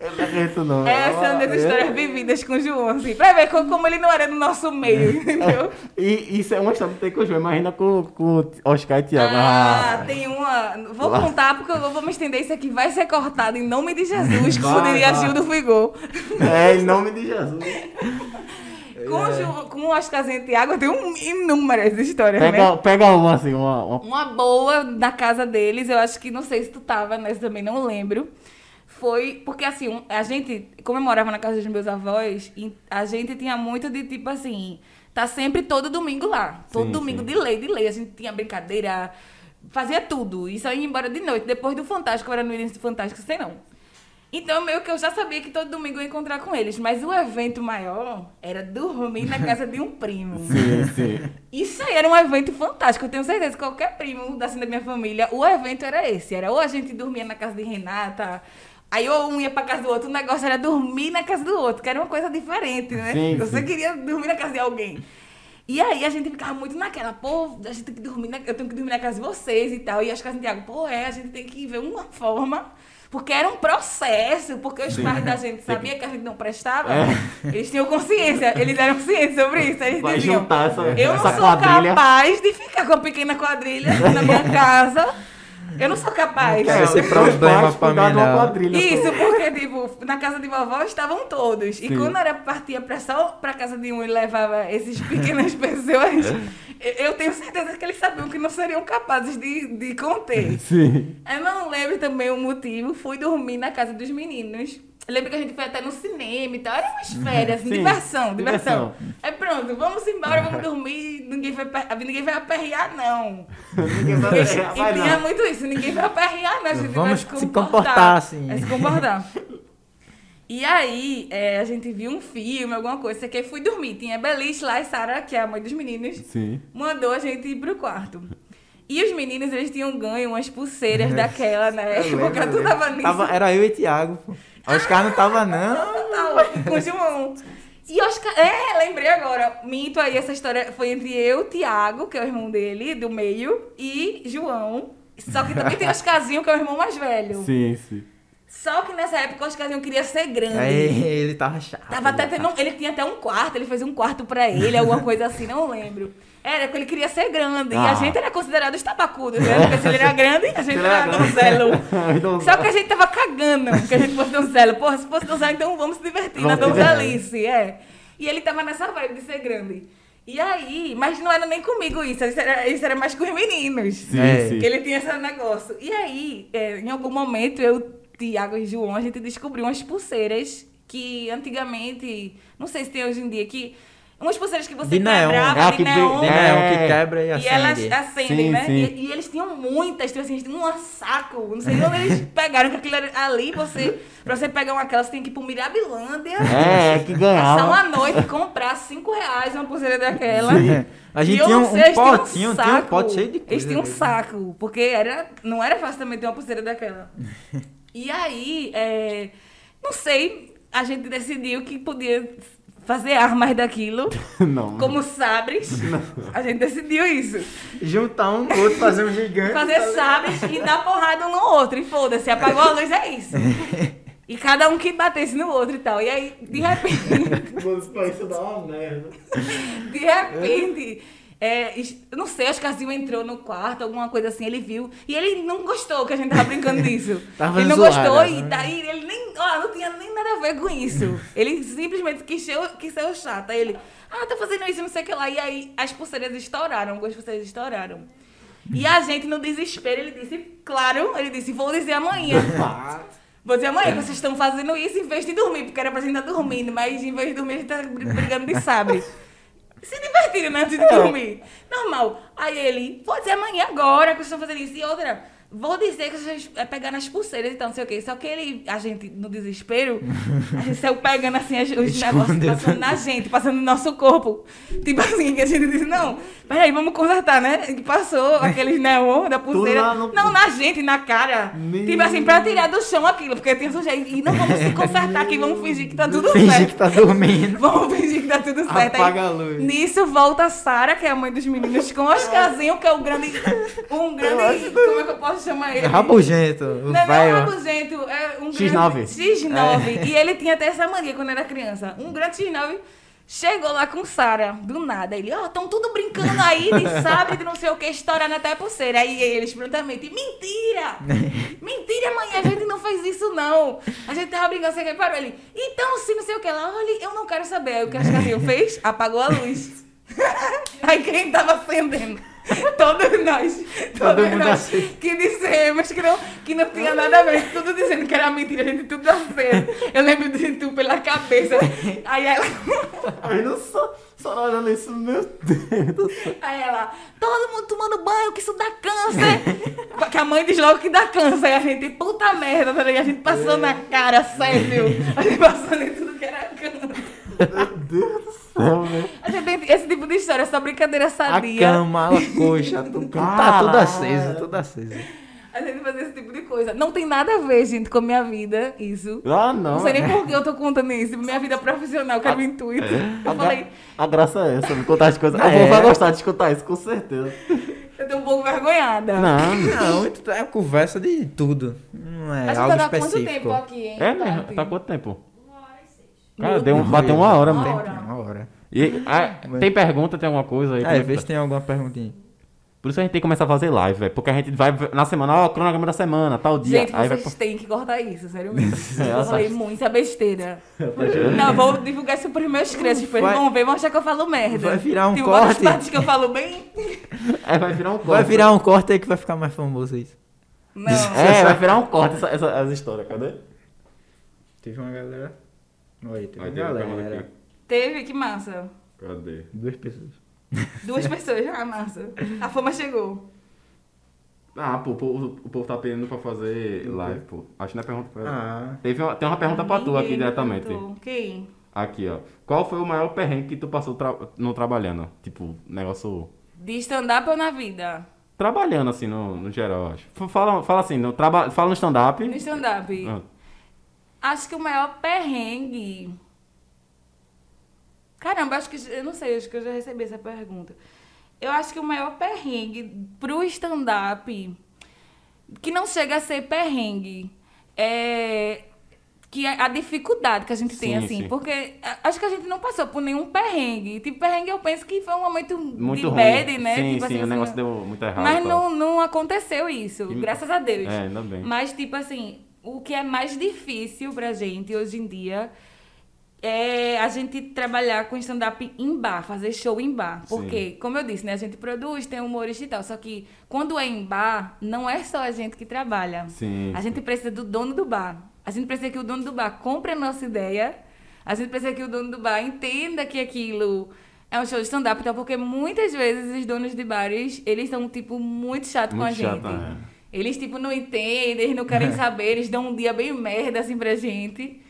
Eu não. Essa é uma das histórias vividas com o João, assim. Pra ver co- como ele não era do nosso meio, entendeu? E isso é uma história que tem com o João. Imagina com, com Oscar e Thiago. Ah, tem uma. Vou contar porque eu vou me estender. Isso aqui vai ser cortado em nome de Jesus, como diria. Gil do Figol. É, em nome de Jesus. Com, o Ju- com o Oscarzinho e Tiago, eu tenho um- inúmeras histórias, né? Pega, pega uma, assim, uma... uma- Uma boa na casa deles, eu acho que não sei se tu tava nessa também, não lembro. Foi porque assim, a gente, como eu morava na casa dos meus avós, e a gente tinha muito de tipo assim, tá sempre todo domingo lá. Todo Sim, domingo sim. de lei, de lei. A gente tinha brincadeira, fazia tudo. E só ia embora de noite. Depois do Fantástico, eu era no início do Fantástico, sei não. Então, meio que eu já sabia que todo domingo eu ia encontrar com eles. Mas o evento maior era dormir na casa de um primo. Sim, sim. Isso aí era um evento fantástico. Eu tenho certeza que qualquer primo assim, da minha família, o evento era esse. Era ou a gente dormia na casa de Renata, aí ou um ia pra casa do outro. O negócio era dormir na casa do outro, que era uma coisa diferente, né? Sim, Você sim. queria dormir na casa de alguém. E aí a gente ficava muito naquela, pô, a gente tem que dormir na, eu tenho que dormir na casa de vocês e tal. E as casas de Tiago, pô, é, a gente tem que ver uma forma. Porque era um processo, porque os Sim. pais da gente sabiam que a gente não prestava. É. Eles tinham consciência, eles eram cientes sobre isso. Eles Vai diziam, juntar essa, eu não sou quadrilha. capaz de ficar com a pequena quadrilha na minha casa. Eu não sou capaz. Quero esse problema pra mim, não. quadrilha. Isso, porque, tipo, na casa de vovó estavam todos. E Sim. quando era partia pra só pra casa de um e levava esses pequenas pessoas, eu- eu tenho certeza que eles sabiam que não seriam capazes de, de conter. Sim. Eu não lembro também o motivo. Fui dormir na casa dos meninos. Eu lembro que a gente foi até no cinema e tal. Era umas férias, assim, Sim, diversão, diversão. diversão. Aí pronto, vamos embora, vamos dormir. Ninguém vai, ninguém vai aperrear, não. Ninguém vai E, deixar, vai tinha não. muito isso, ninguém vai aperrear, não. A gente Vamos vai se comportar, assim. Vai se comportar. E aí, é, a gente viu um filme, alguma coisa, que fui dormir. Tinha Beliche lá e Sara, que é a mãe dos meninos, Sim. mandou a gente ir pro quarto. E os meninos, eles tinham ganho umas pulseiras daquela na época. lembro, Tu tava nisso. Tava- era eu e Thiago. Oscar não tava, não. Total, com o João. E Oscar. É, lembrei agora. Minto aí, essa história foi entre eu, Tiago, que é o irmão dele, do meio, e João. Só que também tem Oscarzinho, que é o irmão mais velho. Sim, sim. Só que nessa época o Oscarzinho queria ser grande. Aí ele tava chato. Tava até tendo, ele tinha até um quarto, ele fez um quarto pra ele, alguma coisa assim, não lembro. Era porque ele queria ser grande. E Ah. a gente era considerado os tabacudos, né? Porque se ele era grande, a gente era donzelo. Donzelo. Só que a gente tava cagando que a gente fosse donzelo. Porra, se fosse donzelo, então vamos se divertir na Vamos se donzelice, é. E ele tava nessa vibe de ser grande. E aí, mas não era nem comigo isso, isso era, isso era mais com os meninos. Sim, É. sim. Que ele tinha esse negócio. E aí, é, em algum momento, eu, Tiago e João, a gente descobriu umas pulseiras que antigamente, não sei se tem hoje em dia, que Umas pulseiras que você De quebrava, É, de que, neon. de É. neon que quebra e E acende. elas acendem, Sim, né? sim. E, e eles tinham muitas, tipo assim, eles tinham um saco. Não sei de onde eles pegaram, que aquilo era ali, você, pra você pegar uma aquela, você tem que ir pro Mirabilândia, É, que passar ganhava. uma noite e comprar 5 reais uma pulseira daquela. A gente E eu tinha não um, sei, eles tinham potinho, tinha um pote cheio de coisa. Eles tinham um saco, porque era, não era fácil também ter uma pulseira daquela. E aí, é, não sei, a gente decidiu que podia fazer armas daquilo, Não. como sabres. A gente decidiu isso. Juntar um outro, fazer um gigante. Fazer sabres e dar porrada um no outro. E foda-se, apagou a luz, é isso. E cada um que batesse no outro e tal. E aí, de repente, Isso dá uma merda. de repente, é, eu não sei, acho que a Zil entrou no quarto, alguma coisa assim, ele viu. E ele não gostou que a gente tava brincando disso. Ele não zoada, gostou e né? daí ele nem. Ó, não tinha nem nada a ver com isso. Ele simplesmente quis ser, o- quis ser o chato. Aí ele, ah, tá fazendo isso, não sei o que lá. E aí as pulseiras estouraram, algumas pulseiras estouraram. E a gente, no desespero, ele disse, claro, ele disse, vou dizer amanhã. Vou dizer amanhã que vocês estão fazendo isso em vez de dormir, porque era pra gente estar dormindo, mas em vez de dormir a gente tá br- brigando de sabre. Se divertindo, né? Antes de dormir. Normal. Aí ele, vou dizer amanhã agora que vocês estão fazendo isso. E outra, vou dizer que vocês é, pegaram as pulseiras e tal, não sei o quê. Só que ele, a gente, no desespero, a gente saiu pegando assim as- os negócios, passando na gente, passando no nosso corpo. Tipo assim, que a gente disse, não, peraí, vamos consertar, né? E passou aqueles neon da pulseira. no- Não, na gente, na cara. Meu Tipo assim, pra tirar do chão aquilo, porque tinha sujeito. E não vamos se consertar aqui, vamos fingir que tá tudo Finge certo. que tá dormindo. Vamos fingir que tá tudo certo. Aí, Apaga a luz. Nisso volta a Sara, que é a mãe dos meninos, com o Oscarzinho, que é o grande. Um grande. Como é que eu posso chamar ele? É rabugento. O Não, não é velho. rabugento, é um X9. grande... X9. E ele tinha até essa mania quando era criança. Um grande X9 chegou lá com Sara, do nada. Ele, ó, estão tudo brincando aí de sabre, de não sei o que, estourando até a pulseira. Aí eles prontamente, mentira! Mentira, mãe, a gente não fez isso, não. A gente tava brincando, você parou ele. Então, se não sei o que lá, olha, eu não quero saber. Aí o que a Oscarzinho fez? Apagou a luz. Aí quem tava acendendo? Todos nós. Todo Todos mundo nós assim. que dissemos que não, que não tinha nada a ver. Tudo dizendo que era mentira, a gente tudo aceso. Eu lembro de tu pela cabeça. Aí ela, Aí não só, só olhando isso, meu Deus do céu. aí ela, todo mundo tomando banho, que isso dá câncer. que a mãe diz logo que dá câncer. Aí a gente, puta merda, tá ligado? A gente passou na cara, sério. A gente passando em tudo que era câncer. Meu Deus do céu, velho. A gente tem esse tipo de história, essa brincadeira A sadia. cama, a coxa, tudo, tá tudo aceso, tudo aceso. A gente fazia esse tipo de coisa. Não tem nada a ver, gente, com a minha vida, isso. Ah, não. Não sei nem por que eu tô contando isso. Minha vida profissional, que era o intuito. Eu A, falei, a graça é essa, me contar as coisas. É. O povo vai gostar de escutar isso, com certeza. eu tô um pouco vergonhada. Não, Não, então é conversa de tudo. Não é A gente algo tá há quanto específico. tempo aqui, hein? é mesmo? Tati? Tá quanto tempo? Meu Cara, deu um, Deus. bateu uma hora, Uma mano. hora. Uma hora. E, ah, tem pergunta, tem alguma coisa aí? Como É, vê tá? se tem alguma perguntinha. Por isso a gente tem que começar a fazer live, velho. Porque a gente vai na semana, ó, cronograma da semana, tal dia. Gente, aí vai vocês têm que cortar isso, sério mesmo. É, eu falei muita besteira. Não, vou divulgar isso pros meus crianças. Tipo, eles Vai- vão ver, vão achar que eu falo merda. Vai virar um Tem corte. partes que eu falo bem. É, vai virar um corte. Vai virar um corte aí que vai ficar mais famoso isso. Não. É, vai virar um corte essa, essa, as histórias, cadê? Teve uma galera. Oi, teve uma tem galera. Teve, que massa. Cadê? Duas pessoas. Duas pessoas, ah, massa. A fama chegou. Ah, pô, o povo, o povo tá pedindo pra fazer live, pô. Acho que não é pergunta pra Ah. Teve uma, tem uma pergunta pra tu aqui diretamente. perguntou. Quem? Aqui, ó. Qual foi o maior perrengue que tu passou tra no trabalhando? Tipo, negócio. De stand-up ou na vida? Trabalhando assim, no, no geral, acho. Fala, fala assim, no, traba fala no stand-up. No stand-up. Ah, Acho que o maior perrengue. Caramba, acho que. Eu não sei, acho que eu já recebi essa pergunta. Eu acho que o maior perrengue pro stand-up, que não chega a ser perrengue, é. Que é a dificuldade que a gente tem, Sim, assim. sim. Porque acho que a gente não passou por nenhum perrengue. Tipo, perrengue eu penso que foi um momento Muito de ruim. bad, né? Sim, tipo sim, assim, o negócio assim, deu muito errado. Mas tal. não, não aconteceu isso, E- graças a Deus. É, ainda bem. Mas, tipo assim, o que é mais difícil pra gente hoje em dia é a gente trabalhar com stand-up em bar, fazer show em bar. Sim. Porque, como eu disse, né, a gente produz, tem humorista e tal. Só que quando é em bar, não é só a gente que trabalha. Sim. A gente precisa do dono do bar. A gente precisa que o dono do bar compre a nossa ideia. A gente precisa que o dono do bar entenda que aquilo É um show de stand-up, então, porque muitas vezes os donos de bares, eles são, tipo, muito chato com a Muito gente. chato, é. Eles, tipo, não entendem, eles não querem saber, eles dão um dia bem merda, assim, pra gente.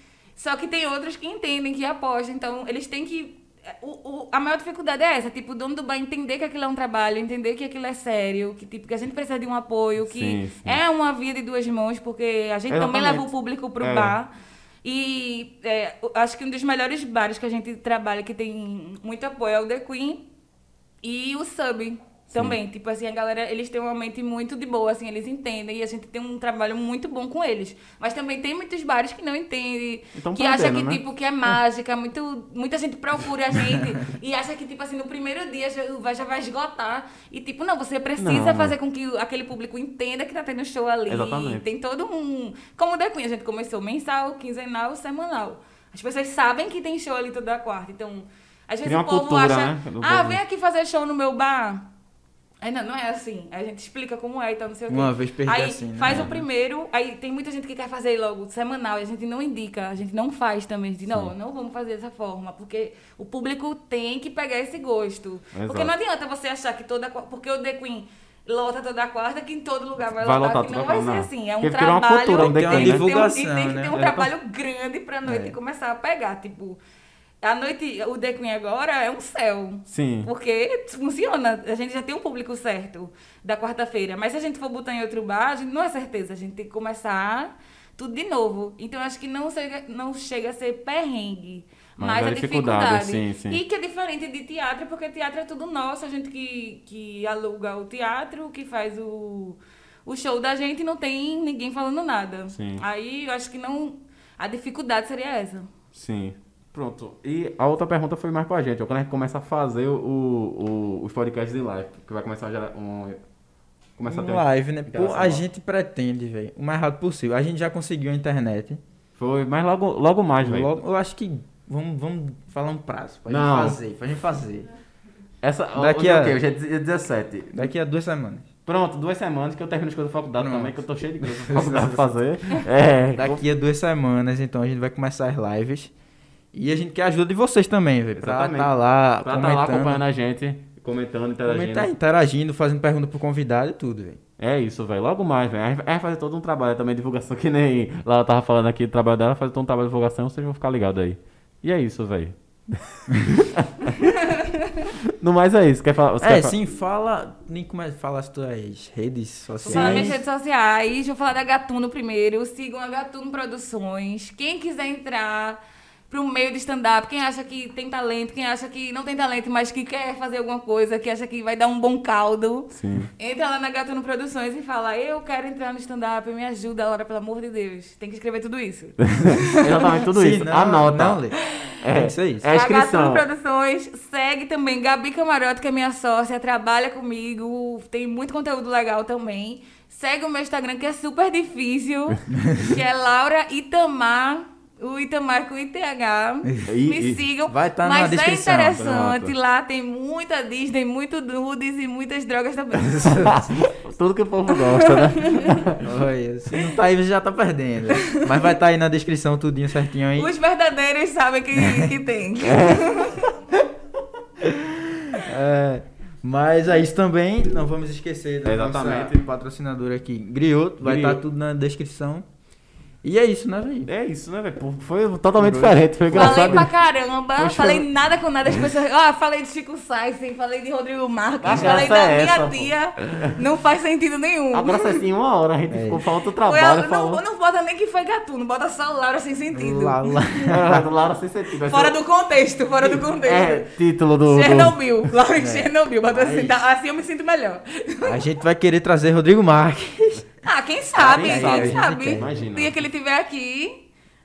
Só que tem outros que entendem, que apostam, então eles têm que... O, o- a maior dificuldade é essa, tipo, o dono do bar entender que aquilo é um trabalho, entender que aquilo é sério, que, tipo, que a gente precisa de um apoio, que Sim, sim. é uma via de duas mãos, porque a gente também Exatamente. leva o público pro É. bar. E é, acho que um dos melhores bares que a gente trabalha, que tem muito apoio, é o The Queen e o Sub também. Tipo assim, a galera, eles têm uma mente muito de boa, assim, eles entendem e a gente tem um trabalho muito bom com eles. Mas também tem muitos bares que não entendem, Então, que acha que, né? tipo, que é mágica, muito, muita gente procura a gente e acha que, tipo assim, no primeiro dia já vai, já vai esgotar. E, tipo, não, você precisa Não. fazer com que aquele público entenda que tá tendo show ali. Exatamente. Tem todo um. Como o The Queen, a gente começou mensal, quinzenal, semanal. As pessoas sabem que tem show ali toda quarta. Então, às vezes o povo cultura, acha. né, Ah, povo. vem aqui fazer show no meu bar. Aí não, não é assim. Aí a gente explica como é, então não sei o quê. Uma vez perdi Aí assim, né? faz o primeiro, aí tem muita gente que quer fazer logo semanal e a gente não indica, a gente não faz também. A gente, não, não vamos fazer dessa forma, porque o público tem que pegar esse gosto. Porque Exato. não adianta você achar que toda. Porque o The Queen lota toda quarta, que em todo lugar vai, Vai lotar, lotar que não vai ser não. assim. É um Porque vira uma trabalho. cultura, um Tem uma tem que um- divulgação, E tem que ter né? um É. trabalho grande pra noite É. começar a pegar. Tipo, a noite, o The Queen agora é um céu. Sim. Porque funciona, a gente já tem um público certo da quarta-feira. Mas se a gente for botar em outro bar, a gente não é certeza. A gente tem que começar tudo de novo. Então acho que não chega, não chega a ser perrengue. Mas Mas, é a dificuldade, dificuldade. sim, sim. E que é diferente de teatro, porque teatro é tudo nosso. A gente que, que aluga o teatro, que faz o, o show da gente, não tem ninguém falando nada. Sim. Aí eu acho que não. A dificuldade seria essa. Sim. Pronto. E a outra pergunta foi mais pra gente. ó, Quando a gente começa a fazer o, o, os podcasts de live, que vai começar a gerar um. Começar a ter Um live, né? Pô, a gente pretende, velho, o mais rápido possível. A gente já conseguiu a internet. Foi, mas logo, logo mais, velho. Eu acho que vamos, vamos falar um prazo pra Não. gente fazer, pra gente fazer. Essa, Daqui hoje é a- o quê? Hoje é 17. Daqui a duas semanas. Pronto, duas semanas que eu termino as coisas da faculdade Pronto. também, que eu tô cheio de coisa da faculdade pra fazer. É. Daqui a duas semanas, então, a gente vai começar as lives. E a gente quer a ajuda de vocês também, velho. Pra estar lá, Pra estar lá comentando. acompanhando a gente, comentando, interagindo. Comentar, interagindo, fazendo pergunta pro convidado e tudo, velho. É isso, velho. Logo mais, velho. A gente vai fazer todo um trabalho também de divulgação, que nem lá ela tava falando aqui do trabalho dela, fazer todo um trabalho de divulgação, vocês vão ficar ligados aí. E é isso, velho. no mais é isso. Quer falar? você É, quer fa- sim, fala. Nem como é que fala as tuas redes Vou sociais. falar das minhas redes sociais, vou falar da Gatuno primeiro. Sigam a Gatuno Produções. Quem quiser entrar pro meio do stand-up, quem acha que tem talento, quem acha que não tem talento, mas que quer fazer alguma coisa, que acha que vai dar um bom caldo, Sim. entra lá na Gatuno Produções e fala: Eu quero entrar no stand-up, me ajuda, Laura, pelo amor de Deus. Tem que escrever tudo isso. Exatamente tudo Sim, isso. não, Anota. Não, Lê. É, É isso aí. É a inscrição. Gatuno Produções, segue também Gabi Camarote, que é minha sócia, trabalha comigo, tem muito conteúdo legal também. Segue o meu Instagram, que é super difícil, que é Laura Itamar, o Itamar com ITH. E- Me e- sigam. vai tá na Mas descrição, é interessante, pronto. lá tem muita Disney, muito nudes e muitas drogas também. Tudo que o povo gosta, né? Olha, se não tá aí, você já tá perdendo. Mas vai estar aí na descrição tudinho certinho aí. Os verdadeiros sabem que, que tem. É, mas é isso também, não vamos esquecer da Exatamente. nossa patrocinadora aqui, Grioto, vai Griot. estar tudo na descrição. E é isso, né, velho? É isso, né, velho? Pô, Foi totalmente diferente. Foi Falei engraçado. pra caramba, Poxa, falei nada com nada. As pessoas. Ah, falei de Chico Sainz, falei de Rodrigo Marques, A falei da é minha essa, pô. tia. Não faz sentido nenhum. Agora assim, uma hora, a gente É ficou falando do trabalho. não, falou. não bota nem que foi gatuno, bota só Laura sem sentido. É, do Laura sem sentido. Fora do contexto, fora do contexto. É, título do. do... Chernobyl, Laura em Chernobyl, bota assim, tá- assim eu me sinto melhor. A gente vai querer trazer Rodrigo Marques. Quem sabe, Quem sabe, sabe. Imagina. Dia que ele estiver aqui,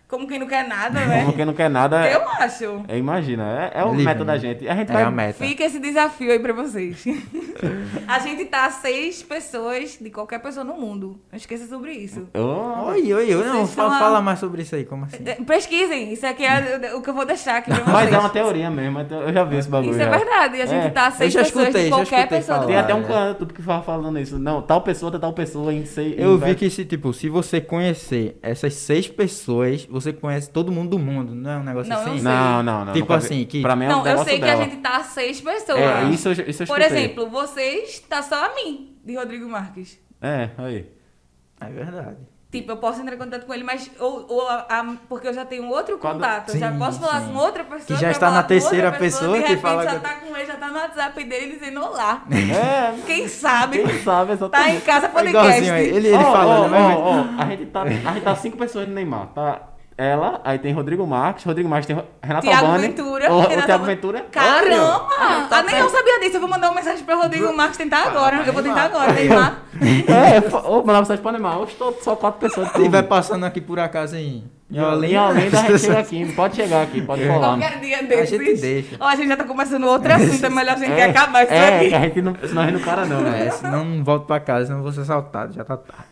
como quem não quer nada, né? Como quem não quer nada. Eu acho. É, imagina, é, é o Ele meta vem. da gente. A gente É vai. a meta. Fica esse desafio aí pra vocês. a gente tá a seis pessoas de qualquer pessoa no mundo. Não esqueça sobre isso. Oh, Oi, oi, oi. Não, Vocês estão fa- lá- fala mais sobre isso aí, como assim? É, Pesquisem, isso aqui é o que eu vou deixar aqui pra vocês. Mas é uma teoria mesmo, então eu já vi esse bagulho. Isso é já. verdade, a gente É. tá a seis já pessoas escutei, de já qualquer escutei pessoa do falar. Tem até um né? canto que fala falando isso. Não, tal pessoa tem tal pessoa em sei. Eu em- vi que se, tipo, se você conhecer essas seis pessoas, você conhece todo mundo do mundo, não é um negócio Não, eu assim? sei. Não, não, não. Tipo assim, que- Pra mim é um Não, eu negócio sei que dela. a gente tá seis pessoas. É, isso, eu- isso eu Por escutei. exemplo, vocês tá só a mim, de Rodrigo Marques. É, aí. É verdade. Tipo, eu posso entrar em contato com ele, mas. Ou, ou a- a- porque eu já tenho outro Quando- contato. eu já Sim, posso falar sim. com outra pessoa. Que já está na terceira pessoa de que repente fala já que- tá com ele, já tá no WhatsApp dele dizendo olá. É, Quem sabe? quem sabe Tá exatamente. em casa É podcast. aí. Ele, ele Ó, fala, ó, né? ó, ó, a gente tá, a gente tá cinco pessoas no Neymar. Tá ela, aí tem Rodrigo Marques, Rodrigo Marques tem Renato Tiago Albani. Ventura. O, o Renato Thiago Alba- Ventura. Caramba! Tá Ah, nem eu sabia disso. Eu vou mandar uma mensagem pra Rodrigo Marques tentar agora. Eu vou tentar agora, Neymar. É, ô, mandar mensagem pra Neymar. Hoje tô só quatro pessoas. Ele vai passando aqui por acaso em, em Em Olinda. Olinda, a gente aqui. Pode chegar aqui, pode falar. Qualquer dia desses. gente deixa. Ó, a gente já tá começando outro assunto. É melhor a gente É, acabar isso é, aqui. que a gente não, senão a gente não para não. né? É, senão não volto pra casa, senão vou ser assaltado, já tá tarde.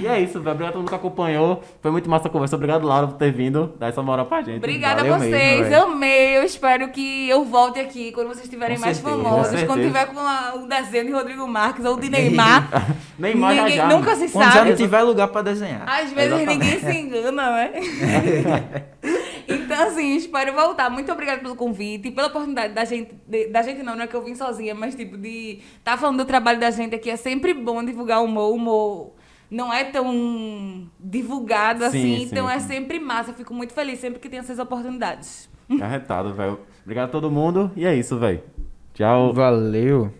E é isso, velho. Obrigado a todo mundo que acompanhou. Foi muito massa a conversa. Obrigado, Laura, por ter vindo. Dar essa moral pra gente. Obrigada Valeu a vocês, mesmo, amei. Eu espero que eu volte aqui quando vocês estiverem mais certeza, famosos. Quando tiver com a- o desenho de Rodrigo Marques ou de Neymar. Neymar já ninguém, já. nunca se Quando já sabe. não tiver lugar pra desenhar. Às vezes Exatamente. ninguém se engana, né? então, assim, espero voltar. Muito obrigada pelo convite e pela oportunidade da gente. de- da gente não, não é que eu vim sozinha, mas tipo, de estar falando do trabalho da gente aqui. É sempre bom divulgar o humor. O humor não é tão divulgado Sim, assim, sim, então é sim. sempre massa. Eu fico muito feliz sempre que tem essas oportunidades. Arretado, velho. Obrigado a todo mundo. E é isso, velho. Tchau. Valeu.